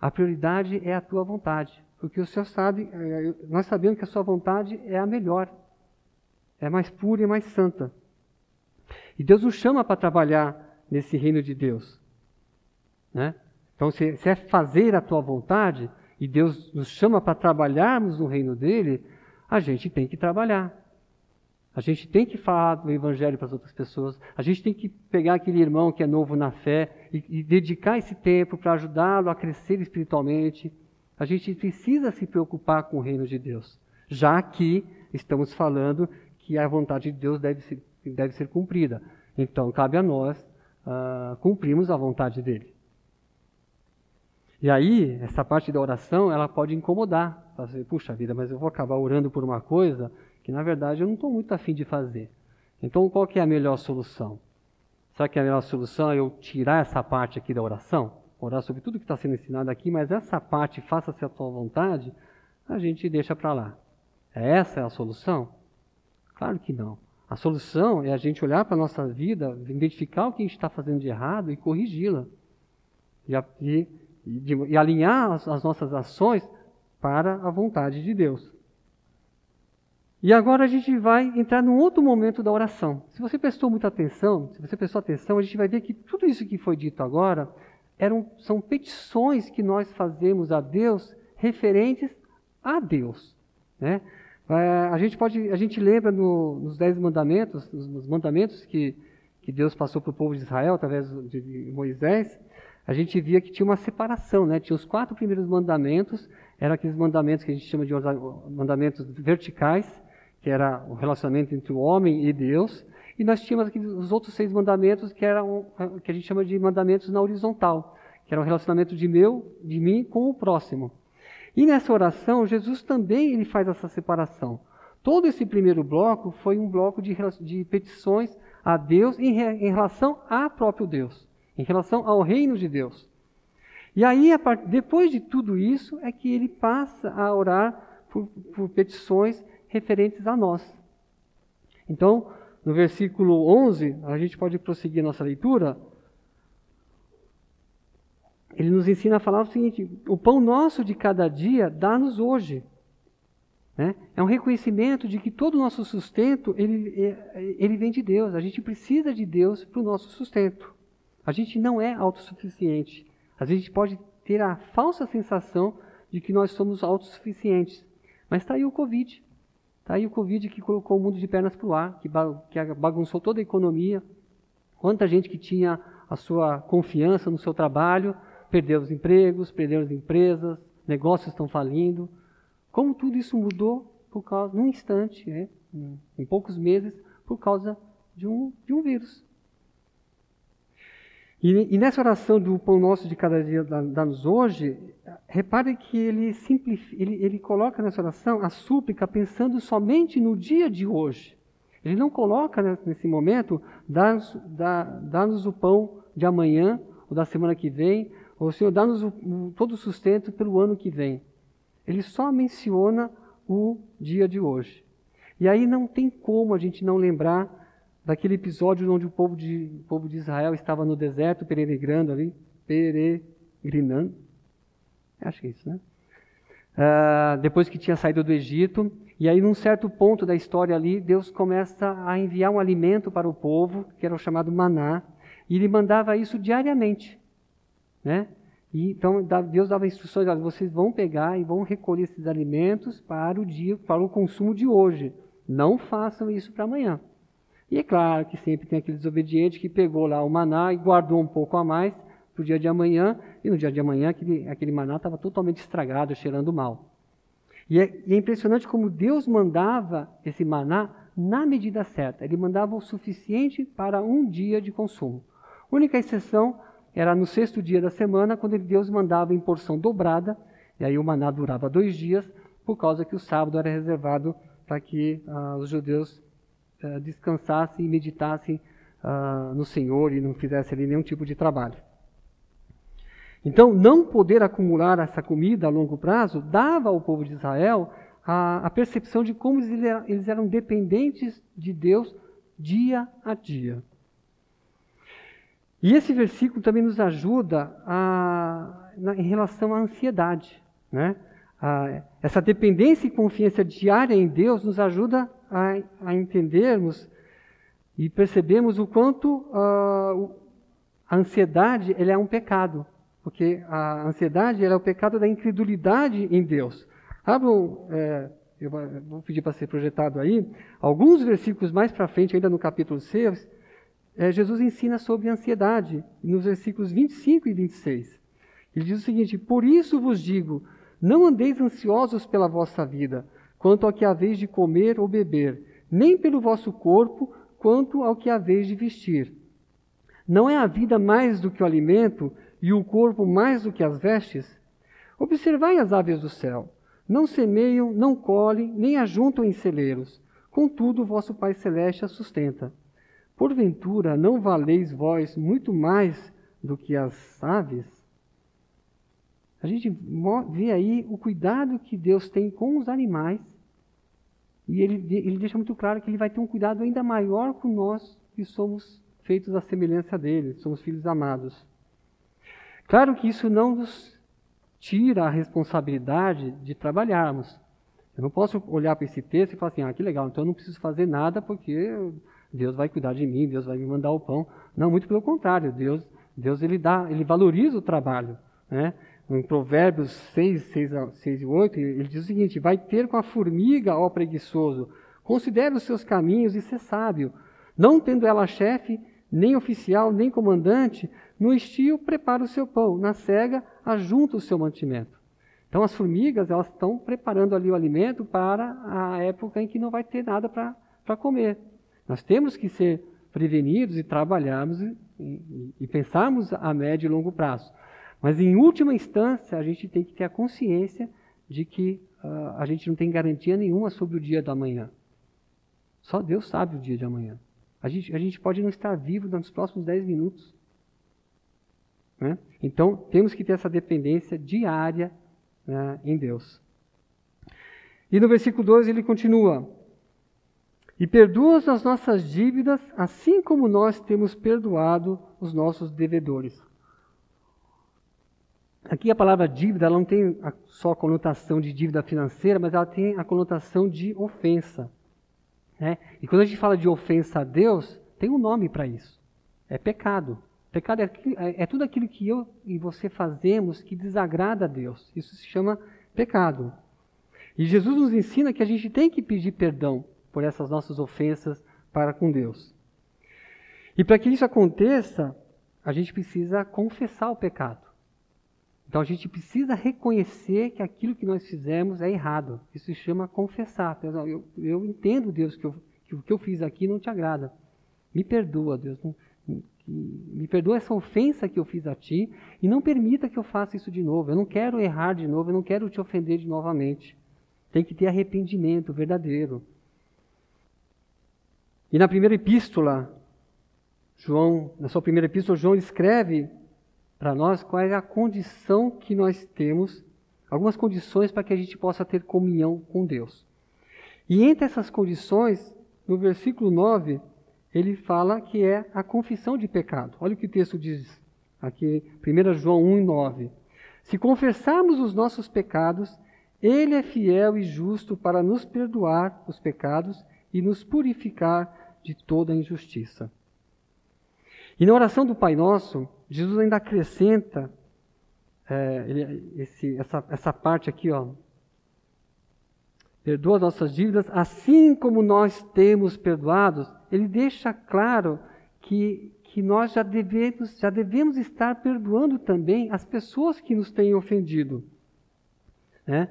a prioridade é a tua vontade. Porque o Senhor sabe, é, nós sabemos que a sua vontade é a melhor, é mais pura e mais santa. E Deus nos chama para trabalhar nesse reino de Deus. Né? Então, se, se é fazer a tua vontade, e Deus nos chama para trabalharmos no reino dele, a gente tem que trabalhar. A gente tem que falar do Evangelho para as outras pessoas. A gente tem que pegar aquele irmão que é novo na fé e, e dedicar esse tempo para ajudá-lo a crescer espiritualmente. A gente precisa se preocupar com o reino de Deus, já que estamos falando que a vontade de Deus deve ser, deve ser cumprida. Então, cabe a nós uh, cumprirmos a vontade dele. E aí, essa parte da oração, ela pode incomodar. Você, puxa vida, mas eu vou acabar orando por uma coisa que, na verdade, eu não estou muito afim de fazer. Então, qual que é a melhor solução? Será que a melhor solução é eu tirar essa parte aqui da oração? Orar sobre tudo que está sendo ensinado aqui, mas essa parte, faça-se a tua vontade, a gente deixa para lá. É essa é a solução? Claro que não. A solução é a gente olhar para a nossa vida, identificar o que a gente está fazendo de errado e corrigi-la. E, e e, de, e alinhar as, as nossas ações para a vontade de Deus. E agora a gente vai entrar num outro momento da oração. Se você prestou muita atenção, se você prestou atenção, a gente vai ver que tudo isso que foi dito agora eram, são petições que nós fazemos a Deus referentes a Deus. Né? É, a gente pode, a gente lembra no, nos dez mandamentos, nos mandamentos que, que Deus passou para o povo de Israel através de Moisés, a gente via que tinha uma separação, né? Tinha os quatro primeiros mandamentos, eram aqueles mandamentos que a gente chama de mandamentos verticais, que era o relacionamento entre o homem e Deus, e nós tínhamos aqui os outros seis mandamentos que eram que a gente chama de mandamentos na horizontal, que era o relacionamento de meu, de mim com o próximo. E nessa oração, Jesus também ele faz essa separação. Todo esse primeiro bloco foi um bloco de, de petições a Deus em, em relação a próprio Deus, em relação ao reino de Deus. E aí, depois de tudo isso, é que ele passa a orar por, por petições referentes a nós. Então, no versículo 11, a gente pode prosseguir nossa leitura. Ele nos ensina a falar o seguinte: o pão nosso de cada dia dá-nos hoje. Né? É um reconhecimento de que todo o nosso sustento ele, é, ele vem de Deus. A gente precisa de Deus para o nosso sustento. A gente não é autossuficiente. A gente pode ter a falsa sensação de que nós somos autossuficientes. Mas está aí o Covid. Está aí o Covid que colocou o mundo de pernas para o ar, que bagunçou toda a economia. Quanta gente que tinha a sua confiança no seu trabalho perdeu os empregos, perdeu as empresas, negócios estão falindo. Como tudo isso mudou por causa, num instante, né, em poucos meses, por causa de um, de um vírus. E, e, nessa oração do pão nosso de cada dia dá-nos hoje, repare que ele, ele, ele coloca nessa oração a súplica pensando somente no dia de hoje. Ele não coloca nesse momento, dá-nos dá, dá o pão de amanhã, ou da semana que vem, ou Senhor, dá-nos todo o sustento pelo ano que vem. Ele só menciona o dia de hoje. E aí não tem como a gente não lembrar daquele episódio onde o povo de, o povo de Israel estava no deserto, peregrinando ali, peregrinando. Acho que é isso, né? Uh, depois que tinha saído do Egito, e aí num certo ponto da história ali, Deus começa a enviar um alimento para o povo, que era o chamado maná, e ele mandava isso diariamente, né? E, então Deus dava instruções, olha, vocês vão pegar e vão recolher esses alimentos para o dia, para o consumo de hoje. Não façam isso para amanhã. E é claro que sempre tem aquele desobediente que pegou lá o maná e guardou um pouco a mais para o dia de amanhã, e no dia de amanhã aquele, aquele maná estava totalmente estragado, cheirando mal. E é, e é impressionante como Deus mandava esse maná na medida certa. Ele mandava o suficiente para um dia de consumo. A única exceção era no sexto dia da semana, quando Deus mandava em porção dobrada, e aí o maná durava dois dias, por causa que o sábado era reservado para que uh, os judeus uh, descansassem e meditassem uh, no Senhor e não fizessem ali nenhum tipo de trabalho. Então, não poder acumular essa comida a longo prazo dava ao povo de Israel a, a percepção de como eles eram, eles eram dependentes de Deus dia a dia. E esse versículo também nos ajuda a, na, em relação à ansiedade. Né? A, essa dependência e confiança diária em Deus nos ajuda a, a entendermos e percebemos o quanto uh, a ansiedade é um pecado. Porque a ansiedade é o pecado da incredulidade em Deus. Abram, é, eu vou pedir para ser projetado aí, alguns versículos mais para frente, ainda no capítulo 6, é, Jesus ensina sobre ansiedade, nos versículos 25 e 26. Ele diz o seguinte: Por isso vos digo, não andeis ansiosos pela vossa vida, quanto ao que haveis de comer ou beber, nem pelo vosso corpo, quanto ao que haveis de vestir. Não é a vida mais do que o alimento, e o corpo mais do que as vestes? Observai as aves do céu. Não semeiam, não colhem, nem ajuntam em celeiros. Contudo, vosso Pai Celeste as sustenta. Porventura, não valeis vós muito mais do que as aves? A gente vê aí o cuidado que Deus tem com os animais. E ele, ele deixa muito claro que ele vai ter um cuidado ainda maior com nós que somos feitos à semelhança dele, somos filhos amados. Claro que isso não nos tira a responsabilidade de trabalharmos. Eu não posso olhar para esse texto e falar assim, ah, que legal, então eu não preciso fazer nada porque Deus vai cuidar de mim, Deus vai me mandar o pão. Não, muito pelo contrário, Deus, Deus ele dá, ele valoriza o trabalho, né? Em Provérbios 6, 6, 6 e 8, ele diz o seguinte: Vai ter com a formiga, ó preguiçoso, considere os seus caminhos e ser sábio. Não tendo ela chefe, nem oficial, nem comandante, no estio prepara o seu pão, na cega ajunta o seu mantimento. Então as formigas elas estão preparando ali o alimento para a época em que não vai ter nada para comer. Nós temos que ser prevenidos e trabalharmos e, e, e pensarmos a médio e longo prazo. Mas em última instância a gente tem que ter a consciência de que uh, a gente não tem garantia nenhuma sobre o dia da manhã. Só Deus sabe o dia de amanhã. A gente, a gente pode não estar vivo nos próximos 10 minutos. Né? Então, temos que ter essa dependência diária né, em Deus. E no versículo 2 ele continua: E perdoa as nossas dívidas, assim como nós temos perdoado os nossos devedores. Aqui a palavra dívida ela não tem só a conotação de dívida financeira, mas ela tem a conotação de ofensa. Né? E quando a gente fala de ofensa a Deus, tem um nome para isso: é pecado. Pecado é, é, é, tudo aquilo que eu e você fazemos que desagrada a Deus. Isso se chama pecado. E Jesus nos ensina que a gente tem que pedir perdão por essas nossas ofensas para com Deus. E para que isso aconteça, a gente precisa confessar o pecado. Então a gente precisa reconhecer que aquilo que nós fizemos é errado. Isso se chama confessar. Eu, eu entendo, Deus, que, eu, que, o que eu fiz aqui não te agrada. Me perdoa, Deus. Me perdoa essa ofensa que eu fiz a ti e não permita que eu faça isso de novo. Eu não quero errar de novo, eu não quero te ofender de novamente. Tem que ter arrependimento verdadeiro. E na primeira epístola, João, na sua primeira epístola, João escreve para nós qual é a condição que nós temos, algumas condições para que a gente possa ter comunhão com Deus. E entre essas condições, no versículo 9, ele fala que é a confissão de pecado. Olha o que o texto diz aqui, 1 João 1, 9. Se confessarmos os nossos pecados, ele é fiel e justo para nos perdoar os pecados e nos purificar de toda injustiça. E na oração do Pai Nosso, Jesus ainda acrescenta é, ele, esse, essa, essa parte aqui, ó. Perdoa nossas dívidas, assim como nós temos perdoados. Ele deixa claro que, que nós já devemos, já devemos estar perdoando também as pessoas que nos têm ofendido. Né?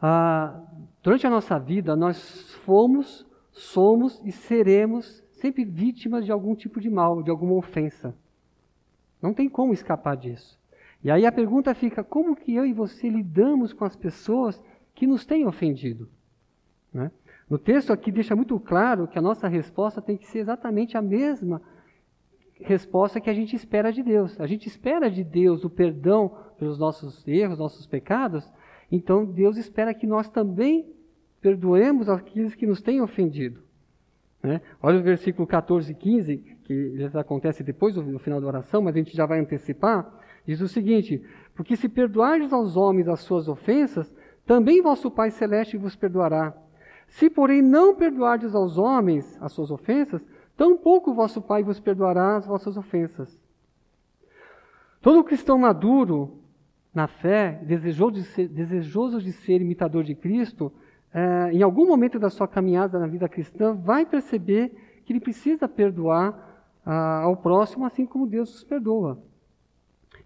Ah, durante a nossa vida, nós fomos, somos e seremos sempre vítimas de algum tipo de mal, de alguma ofensa. Não tem como escapar disso. E aí a pergunta fica: como que eu e você lidamos com as pessoas que nos têm ofendido? Né? No texto aqui deixa muito claro que a nossa resposta tem que ser exatamente a mesma resposta que a gente espera de Deus. A gente espera de Deus o perdão pelos nossos erros, nossos pecados, então Deus espera que nós também perdoemos aqueles que nos têm ofendido. Né? Olha o versículo 14 e 15, que já acontece depois do, final da oração, mas a gente já vai antecipar, diz o seguinte: Porque se perdoardes aos homens as suas ofensas, também vosso Pai Celeste vos perdoará. Se, porém, não perdoardes aos homens as suas ofensas, tampouco vosso Pai vos perdoará as vossas ofensas. Todo cristão maduro na fé, desejoso de ser, desejoso de ser imitador de Cristo, é, em algum momento da sua caminhada na vida cristã, vai perceber que ele precisa perdoar ao próximo assim como Deus os perdoa.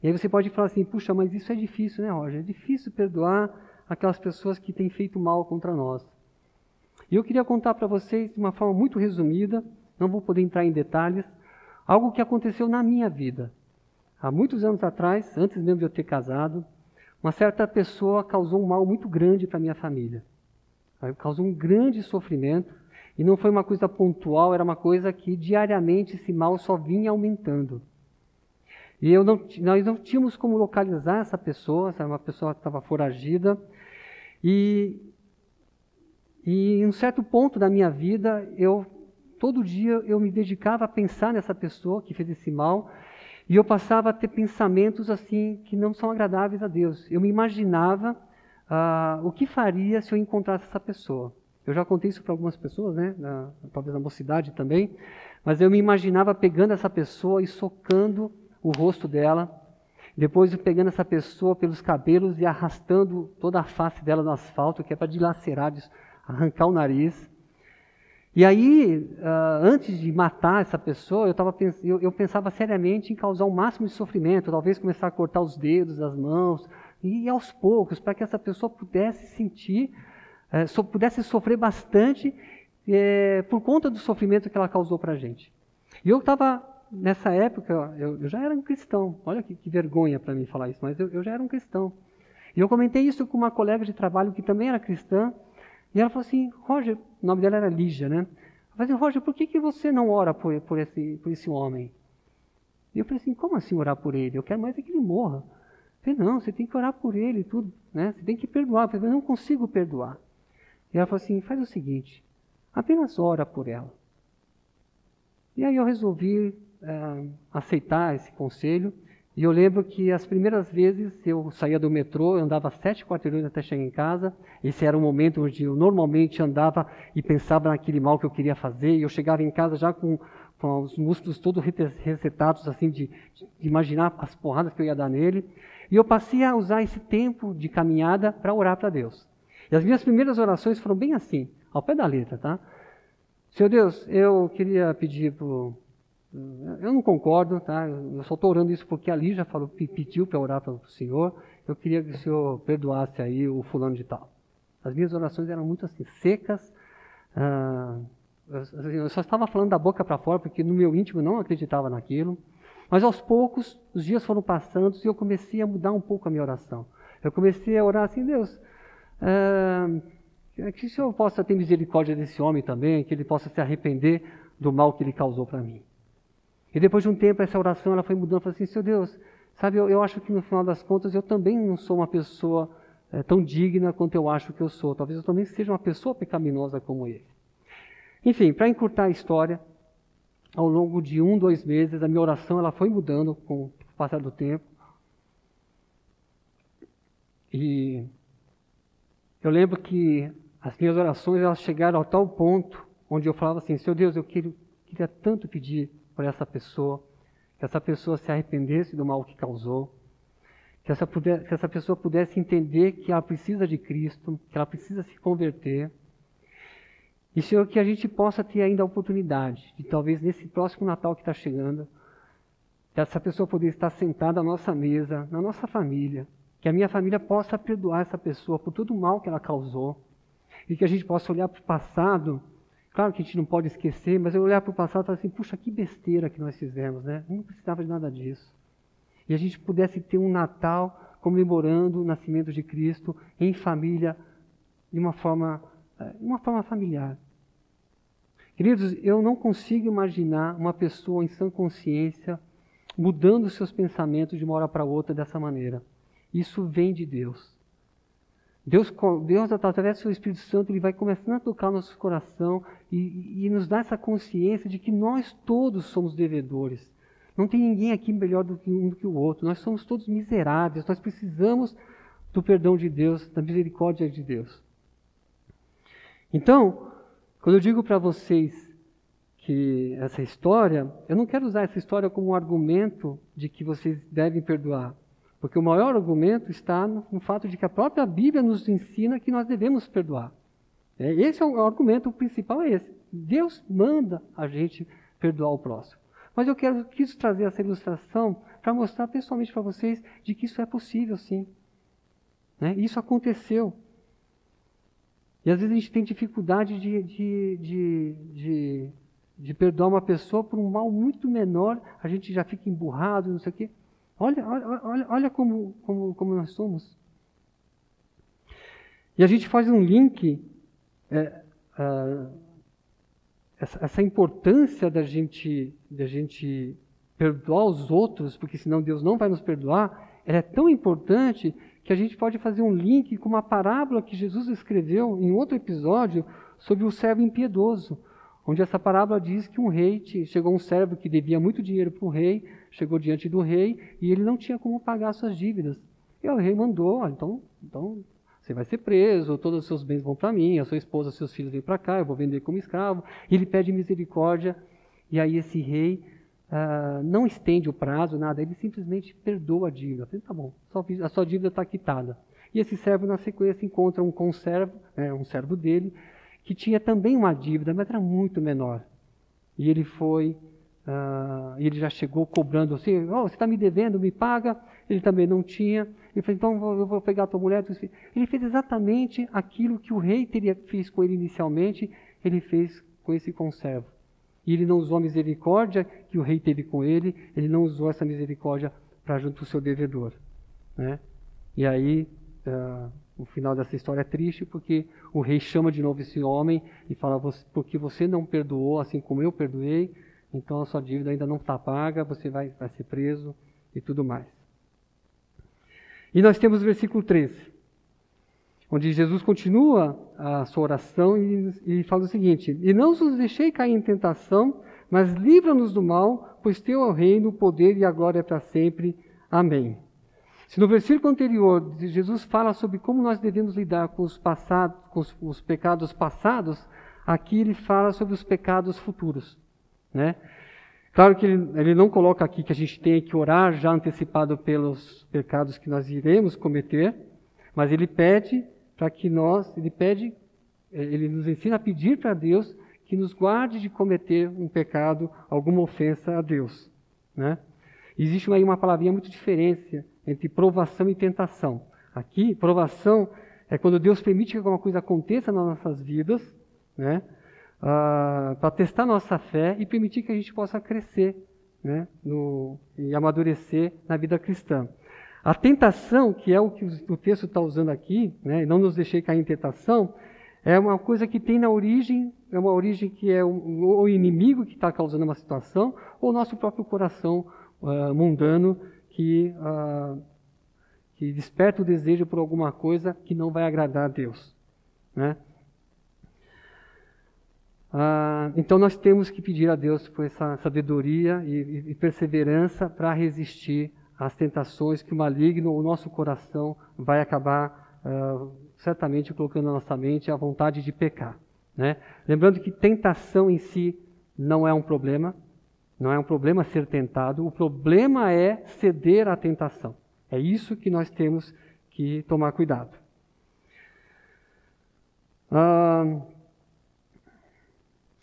E aí você pode falar assim, puxa, mas isso é difícil, né, Roger? É difícil perdoar aquelas pessoas que têm feito mal contra nós. E eu queria contar para vocês de uma forma muito resumida, não vou poder entrar em detalhes, algo que aconteceu na minha vida. Há muitos anos atrás, antes mesmo de eu ter casado, uma certa pessoa causou um mal muito grande para minha família. Causou um grande sofrimento. E não foi uma coisa pontual, era uma coisa que diariamente esse mal só vinha aumentando. E eu não, nós não tínhamos como localizar essa pessoa, era uma pessoa que estava foragida. E, e em um certo ponto da minha vida, eu todo dia eu me dedicava a pensar nessa pessoa que fez esse mal, e eu passava a ter pensamentos assim que não são agradáveis a Deus. Eu me imaginava ah, o que faria se eu encontrasse essa pessoa. Eu já contei isso para algumas pessoas, né? Na, talvez na mocidade também. Mas eu me imaginava pegando essa pessoa e socando o rosto dela. Depois pegando essa pessoa pelos cabelos e arrastando toda a face dela no asfalto, que é para dilacerar, arrancar o nariz. E aí, uh, antes de matar essa pessoa, eu, tava, eu, eu, pensava seriamente em causar o máximo de sofrimento, talvez começar a cortar os dedos das mãos, e aos poucos, para que essa pessoa pudesse sentir, uh, so, pudesse sofrer bastante uh, por conta do sofrimento que ela causou para a gente. E eu estava, nessa época, eu, eu, já era um cristão, olha que, que vergonha para mim falar isso, mas eu, eu já era um cristão. E eu comentei isso com uma colega de trabalho que também era cristã, e ela falou assim, Roger, o nome dela era Lígia, né? Eu falei assim, Roger, por que, que você não ora por, por, esse, por esse homem? E eu falei assim, como assim orar por ele? Eu quero mais é que ele morra. Eu falei, não, você tem que orar por ele e tudo, né? Você tem que perdoar. Eu falei, eu não consigo perdoar. E ela falou assim, faz o seguinte, apenas ora por ela. E aí eu resolvi é, aceitar esse conselho e eu lembro que as primeiras vezes eu saía do metrô, eu andava sete quarteirões até chegar em casa. Esse era o momento onde eu normalmente andava e pensava naquele mal que eu queria fazer. E eu chegava em casa já com, com os músculos todos resetados, assim, de, de, imaginar as porradas que eu ia dar nele. E eu passei a usar esse tempo de caminhada para orar para Deus. E as minhas primeiras orações foram bem assim, ao pé da letra, tá? Senhor Deus, eu queria pedir eu não concordo, tá? Eu só estou orando isso porque ali já falou, pediu para orar para o Senhor. Eu queria que o Senhor perdoasse aí o fulano de tal. As minhas orações eram muito assim, secas. Ah, eu só estava falando da boca para fora porque no meu íntimo não acreditava naquilo. Mas aos poucos, os dias foram passando e eu comecei a mudar um pouco a minha oração. Eu comecei a orar assim, Deus, ah, que o Senhor possa ter misericórdia desse homem também, que ele possa se arrepender do mal que ele causou para mim. E depois de um tempo, essa oração ela foi mudando. Falei assim, Seu Deus, sabe, eu, eu, acho que no final das contas eu também não sou uma pessoa é, tão digna quanto eu acho que eu sou. Talvez eu também seja uma pessoa pecaminosa como ele. Enfim, para encurtar a história, ao longo de um, dois meses, a minha oração ela foi mudando com o passar do tempo. E eu lembro que as minhas orações elas chegaram a tal ponto onde eu falava assim, Seu Deus, eu queria, queria tanto pedir por essa pessoa, que essa pessoa se arrependesse do mal que causou, que essa, puder, que essa pessoa pudesse entender que ela precisa de Cristo, que ela precisa se converter. E, Senhor, que a gente possa ter ainda a oportunidade de, talvez nesse próximo Natal que está chegando, essa pessoa poder estar sentada à nossa mesa, na nossa família, que a minha família possa perdoar essa pessoa por todo o mal que ela causou, e que a gente possa olhar para o passado Claro que a gente não pode esquecer, mas eu olhar para o passado e falar assim, puxa, que besteira que nós fizemos, né? Não precisava de nada disso. E a gente pudesse ter um Natal comemorando o nascimento de Cristo em família, de uma forma, eh, uma forma familiar. Queridos, eu não consigo imaginar uma pessoa em sã consciência mudando seus pensamentos de uma hora para outra dessa maneira. Isso vem de Deus. Deus, Deus, através do seu Espírito Santo, Ele vai começando a tocar nosso coração e, e nos dá essa consciência de que nós todos somos devedores. Não tem ninguém aqui melhor do que um do que o outro. Nós somos todos miseráveis. Nós precisamos do perdão de Deus, da misericórdia de Deus. Então, quando eu digo para vocês que essa história, eu não quero usar essa história como um argumento de que vocês devem perdoar. Porque o maior argumento está no, no fato de que a própria Bíblia nos ensina que nós devemos perdoar. É, esse é o, argumento principal, é esse. Deus manda a gente perdoar o próximo. Mas eu quero quis trazer essa ilustração para mostrar pessoalmente para vocês de que isso é possível, sim. Né? Isso aconteceu. E às vezes a gente tem dificuldade de, de, de, de, de perdoar uma pessoa por um mal muito menor, a gente já fica emburrado, não sei o quê. Olha, olha, olha como, como, como nós somos. E a gente faz um link, é, essa, essa, importância da gente, da gente perdoar os outros, porque senão Deus não vai nos perdoar, ela é tão importante que a gente pode fazer um link com uma parábola que Jesus escreveu em outro episódio sobre o servo impiedoso onde essa parábola diz que um rei, chegou um servo que devia muito dinheiro para o rei, chegou diante do rei e ele não tinha como pagar suas dívidas. E o rei mandou, então, então você vai ser preso, todos os seus bens vão para mim, a sua esposa, seus filhos vêm para cá, eu vou vender como escravo. E ele pede misericórdia, e aí esse rei uh, não estende o prazo, nada, ele simplesmente perdoa a dívida. Falei, tá bom, a sua dívida está quitada. E esse servo, na sequência, encontra um conservo, é, um servo dele, que tinha também uma dívida, mas era muito menor. E ele foi, uh, ele já chegou cobrando assim: oh, você está me devendo, me paga. Ele também não tinha. Ele falou: então eu vou pegar a tua mulher. Ele fez exatamente aquilo que o rei teria fez com ele inicialmente, ele fez com esse conservo. E ele não usou a misericórdia que o rei teve com ele, ele não usou essa misericórdia para junto ao seu devedor. Né? E aí, uh, o final dessa história é triste porque o rei chama de novo esse homem e fala: porque você não perdoou assim como eu perdoei, então a sua dívida ainda não está paga, você vai, vai ser preso e tudo mais. E nós temos o versículo 13, onde Jesus continua a sua oração e, e fala o seguinte: E não os deixei cair em tentação, mas livra-nos do mal, pois teu é o reino, o poder e a glória para sempre. Amém. Se no versículo anterior Jesus fala sobre como nós devemos lidar com os passados, com os, os pecados passados, aqui ele fala sobre os pecados futuros, né? Claro que ele, ele, não coloca aqui que a gente tem que orar já antecipado pelos pecados que nós iremos cometer, mas ele pede para que nós, ele pede, eh, ele nos ensina a pedir para Deus que nos guarde de cometer um pecado, alguma ofensa a Deus, né? Existe aí uma palavrinha muito diferente entre provação e tentação. Aqui, provação é quando Deus permite que alguma coisa aconteça nas nossas vidas, né? Uh, para testar nossa fé e permitir que a gente possa crescer né? no, e amadurecer na vida cristã. A tentação, que é o que o texto está usando aqui, né? não nos deixei cair em tentação, é uma coisa que tem na origem, é uma origem que é o, o inimigo que está causando uma situação, ou o nosso próprio coração uh, mundano que, uh, que desperta o desejo por alguma coisa que não vai agradar a Deus. Né? Uh, então nós temos que pedir a Deus por essa sabedoria e, e perseverança para resistir às tentações que o maligno, o nosso coração, vai acabar uh, certamente colocando na nossa mente a vontade de pecar. Né? Lembrando que tentação em si não é um problema, não é um problema ser tentado, o problema é ceder à tentação. É isso que nós temos que tomar cuidado. Ah,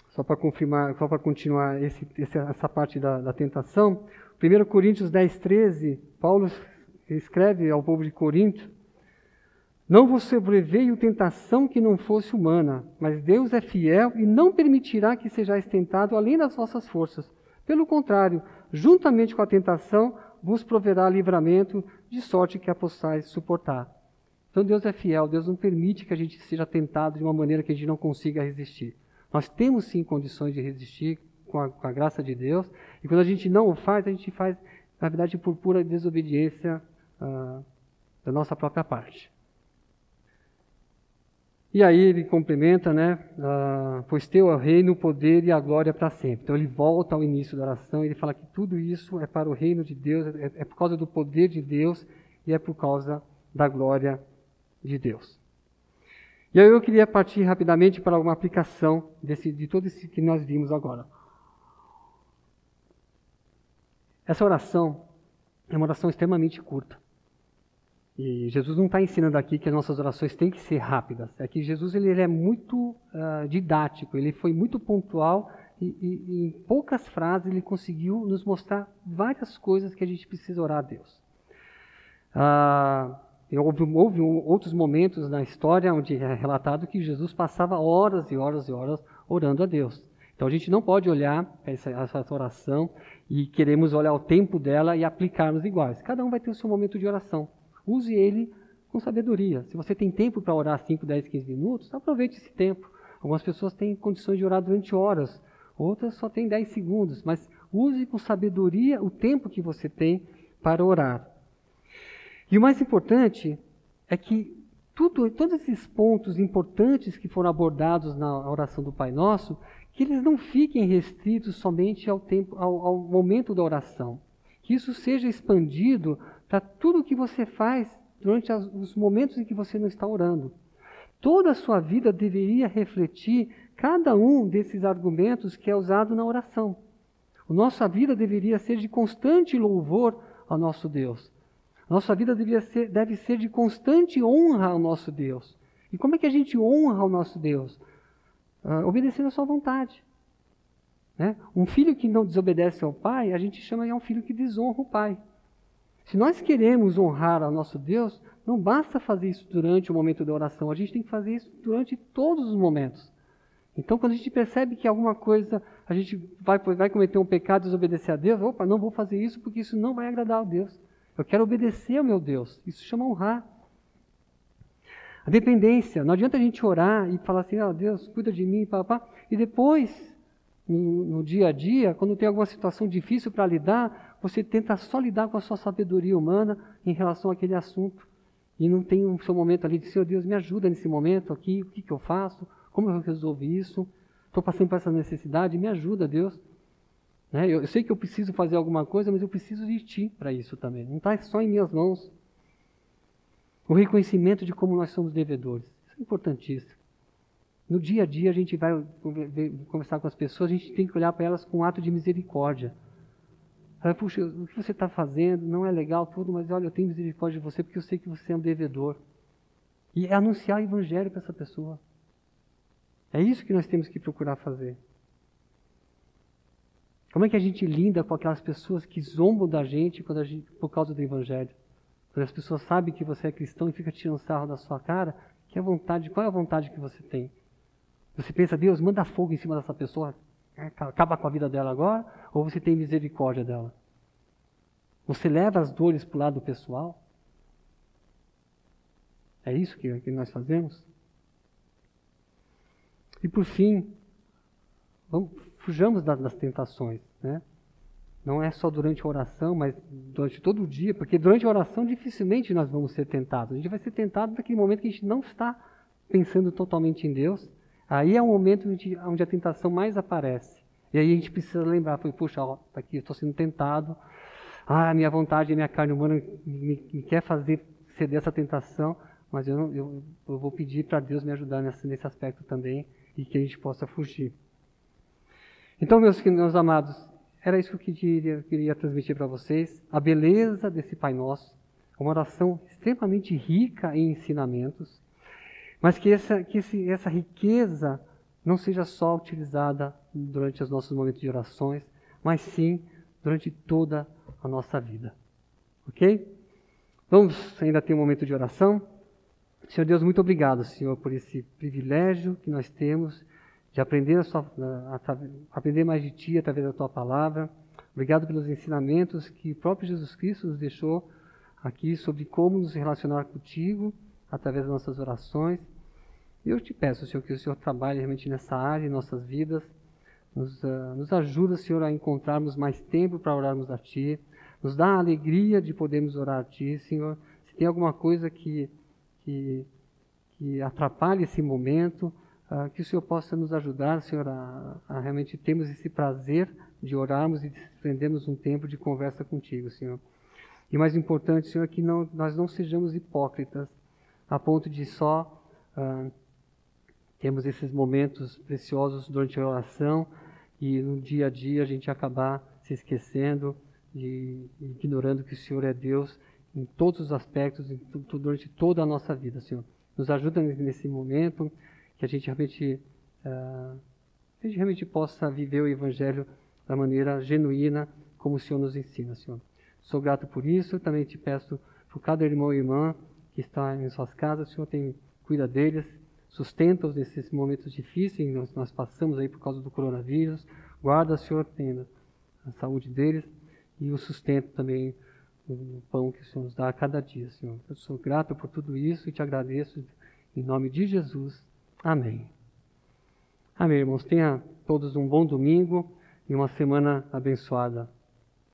só para confirmar, só para continuar esse, essa parte da, da, tentação, 1 Coríntios 10, 13, Paulo escreve ao povo de Corinto: Não vos sobreveio tentação que não fosse humana, mas Deus é fiel e não permitirá que sejais tentado além das vossas forças. Pelo contrário, juntamente com a tentação, vos proverá livramento, de sorte que a possais suportar. Então Deus é fiel, Deus não permite que a gente seja tentado de uma maneira que a gente não consiga resistir. Nós temos sim condições de resistir com a, com a graça de Deus, e quando a gente não o faz, a gente faz, na verdade, por pura desobediência uh, da nossa própria parte. E aí ele complementa, né? Ah, pois teu é o reino, o poder e a glória para sempre. Então ele volta ao início da oração e ele fala que tudo isso é para o reino de Deus, é, é por causa do poder de Deus e é por causa da glória de Deus. E aí eu queria partir rapidamente para uma aplicação desse, de tudo isso que nós vimos agora. Essa oração é uma oração extremamente curta. E Jesus não está ensinando aqui que as nossas orações têm que ser rápidas. É que Jesus ele, ele é muito uh, didático, ele foi muito pontual e, e, e, em poucas frases ele conseguiu nos mostrar várias coisas que a gente precisa orar a Deus. Uh, houve, houve outros momentos na história onde é relatado que Jesus passava horas e horas e horas orando a Deus. Então a gente não pode olhar essa, essa oração e queremos olhar o tempo dela e aplicarmos iguais. Cada um vai ter o seu momento de oração. Use ele com sabedoria. Se você tem tempo para orar 5, 10, 15 minutos, aproveite esse tempo. Algumas pessoas têm condições de orar durante horas, outras só têm 10 segundos, mas use com sabedoria o tempo que você tem para orar. E o mais importante é que tudo, todos esses pontos importantes que foram abordados na oração do Pai Nosso, que eles não fiquem restritos somente ao, tempo, ao, ao momento da oração. Que isso seja expandido para tudo o que você faz durante os momentos em que você não está orando. Toda a sua vida deveria refletir cada um desses argumentos que é usado na oração. A nossa vida deveria ser de constante louvor ao nosso Deus. A nossa vida ser, deve ser de constante honra ao nosso Deus. E como é que a gente honra o nosso Deus? Uh, obedecendo a sua vontade. Né? Um filho que não desobedece ao pai, a gente chama de um filho que desonra o pai. Se nós queremos honrar ao nosso Deus, não basta fazer isso durante o momento da oração, a gente tem que fazer isso durante todos os momentos. Então, quando a gente percebe que alguma coisa, a gente vai, vai cometer um pecado, desobedecer a Deus, opa, não vou fazer isso porque isso não vai agradar a Deus. Eu quero obedecer ao meu Deus. Isso chama honrar. A dependência. Não adianta a gente orar e falar assim, oh, Deus, cuida de mim, papá. E depois, no, no dia a dia, quando tem alguma situação difícil para lidar, você tenta só lidar com a sua sabedoria humana em relação àquele assunto. E não tem um seu momento ali de, Senhor Deus, me ajuda nesse momento aqui, o que, que eu faço, como eu resolvo isso, estou passando por essa necessidade, me ajuda, Deus. Né? Eu, eu, sei que eu preciso fazer alguma coisa, mas eu preciso de Ti para isso também. Não está só em minhas mãos. O reconhecimento de como nós somos devedores. Isso é importantíssimo. No dia a dia, a gente vai conversar com as pessoas, a gente tem que olhar para elas com um ato de misericórdia. Fala, puxa, o que você está fazendo não é legal tudo, mas olha, eu tenho misericórdia de você porque eu sei que você é um devedor. E é anunciar o evangelho para essa pessoa. É isso que nós temos que procurar fazer. Como é que a gente lida com aquelas pessoas que zombam da gente, gente por causa do evangelho? Quando as pessoas sabem que você é cristão e fica tirando sarro da sua cara, que é vontade, qual é a vontade que você tem? Você pensa, Deus, manda fogo em cima dessa pessoa, acaba com a vida dela agora, ou você tem misericórdia dela? Você leva as dores para o lado pessoal? É isso que, que nós fazemos? E por fim, vamos, fujamos das, das tentações, né? Não é só durante a oração, mas durante todo o dia, porque durante a oração dificilmente nós vamos ser tentados. A gente vai ser tentado naquele momento que a gente não está pensando totalmente em Deus. Aí é o momento onde, a tentação mais aparece. E aí a gente precisa lembrar, puxa, ó, tá aqui, eu estou sendo tentado. Ah, a minha vontade, a minha carne humana me, me quer fazer ceder essa tentação, mas eu, eu, eu vou pedir para Deus me ajudar nesse, nesse aspecto também e que a gente possa fugir. Então, meus, meus amados, era isso que eu queria, transmitir para vocês. A beleza desse Pai Nosso, uma oração extremamente rica em ensinamentos, mas que essa, que esse, essa riqueza não seja só utilizada durante os nossos momentos de orações, mas sim durante toda a nossa vida. Ok? Vamos ainda ter um momento de oração. Senhor Deus, muito obrigado, Senhor, por esse privilégio que nós temos de aprender, a sua, a, a, aprender mais de Ti através da Tua palavra. Obrigado pelos ensinamentos que o próprio Jesus Cristo nos deixou aqui sobre como nos relacionar contigo através das nossas orações. E eu te peço, Senhor, que o Senhor trabalhe realmente nessa área em nossas vidas. Nos, uh, nos ajuda, Senhor, a encontrarmos mais tempo para orarmos a Ti. Nos dá a alegria de podermos orar a Ti, Senhor. Se tem alguma coisa que, que, que atrapalhe esse momento, ah, que o Senhor possa nos ajudar, Senhor, a, a, realmente termos esse prazer de orarmos e desprendermos um tempo de conversa contigo, Senhor. E mais importante, Senhor, é que não, nós não sejamos hipócritas a ponto de só uh, termos esses momentos preciosos durante a oração e no dia a dia a gente acabar se esquecendo e ignorando que o Senhor é Deus em todos os aspectos, em, durante toda a nossa vida, Senhor. Nos ajuda nesse momento que a gente realmente, uh, a gente realmente possa viver o Evangelho da maneira genuína, como o Senhor nos ensina, Senhor. Sou grato por isso, também te peço por cada irmão e irmã que está em suas casas, o Senhor tem, cuida deles, sustenta-os nesses momentos difíceis que nós, nós passamos aí por causa do coronavírus, guarda, Senhor, tem a saúde deles e o sustento também o pão que o Senhor nos dá a cada dia, Senhor. Eu sou grato por tudo isso e te agradeço em nome de Jesus. Amém. Amém, irmãos. Tenha todos um bom domingo e uma semana abençoada.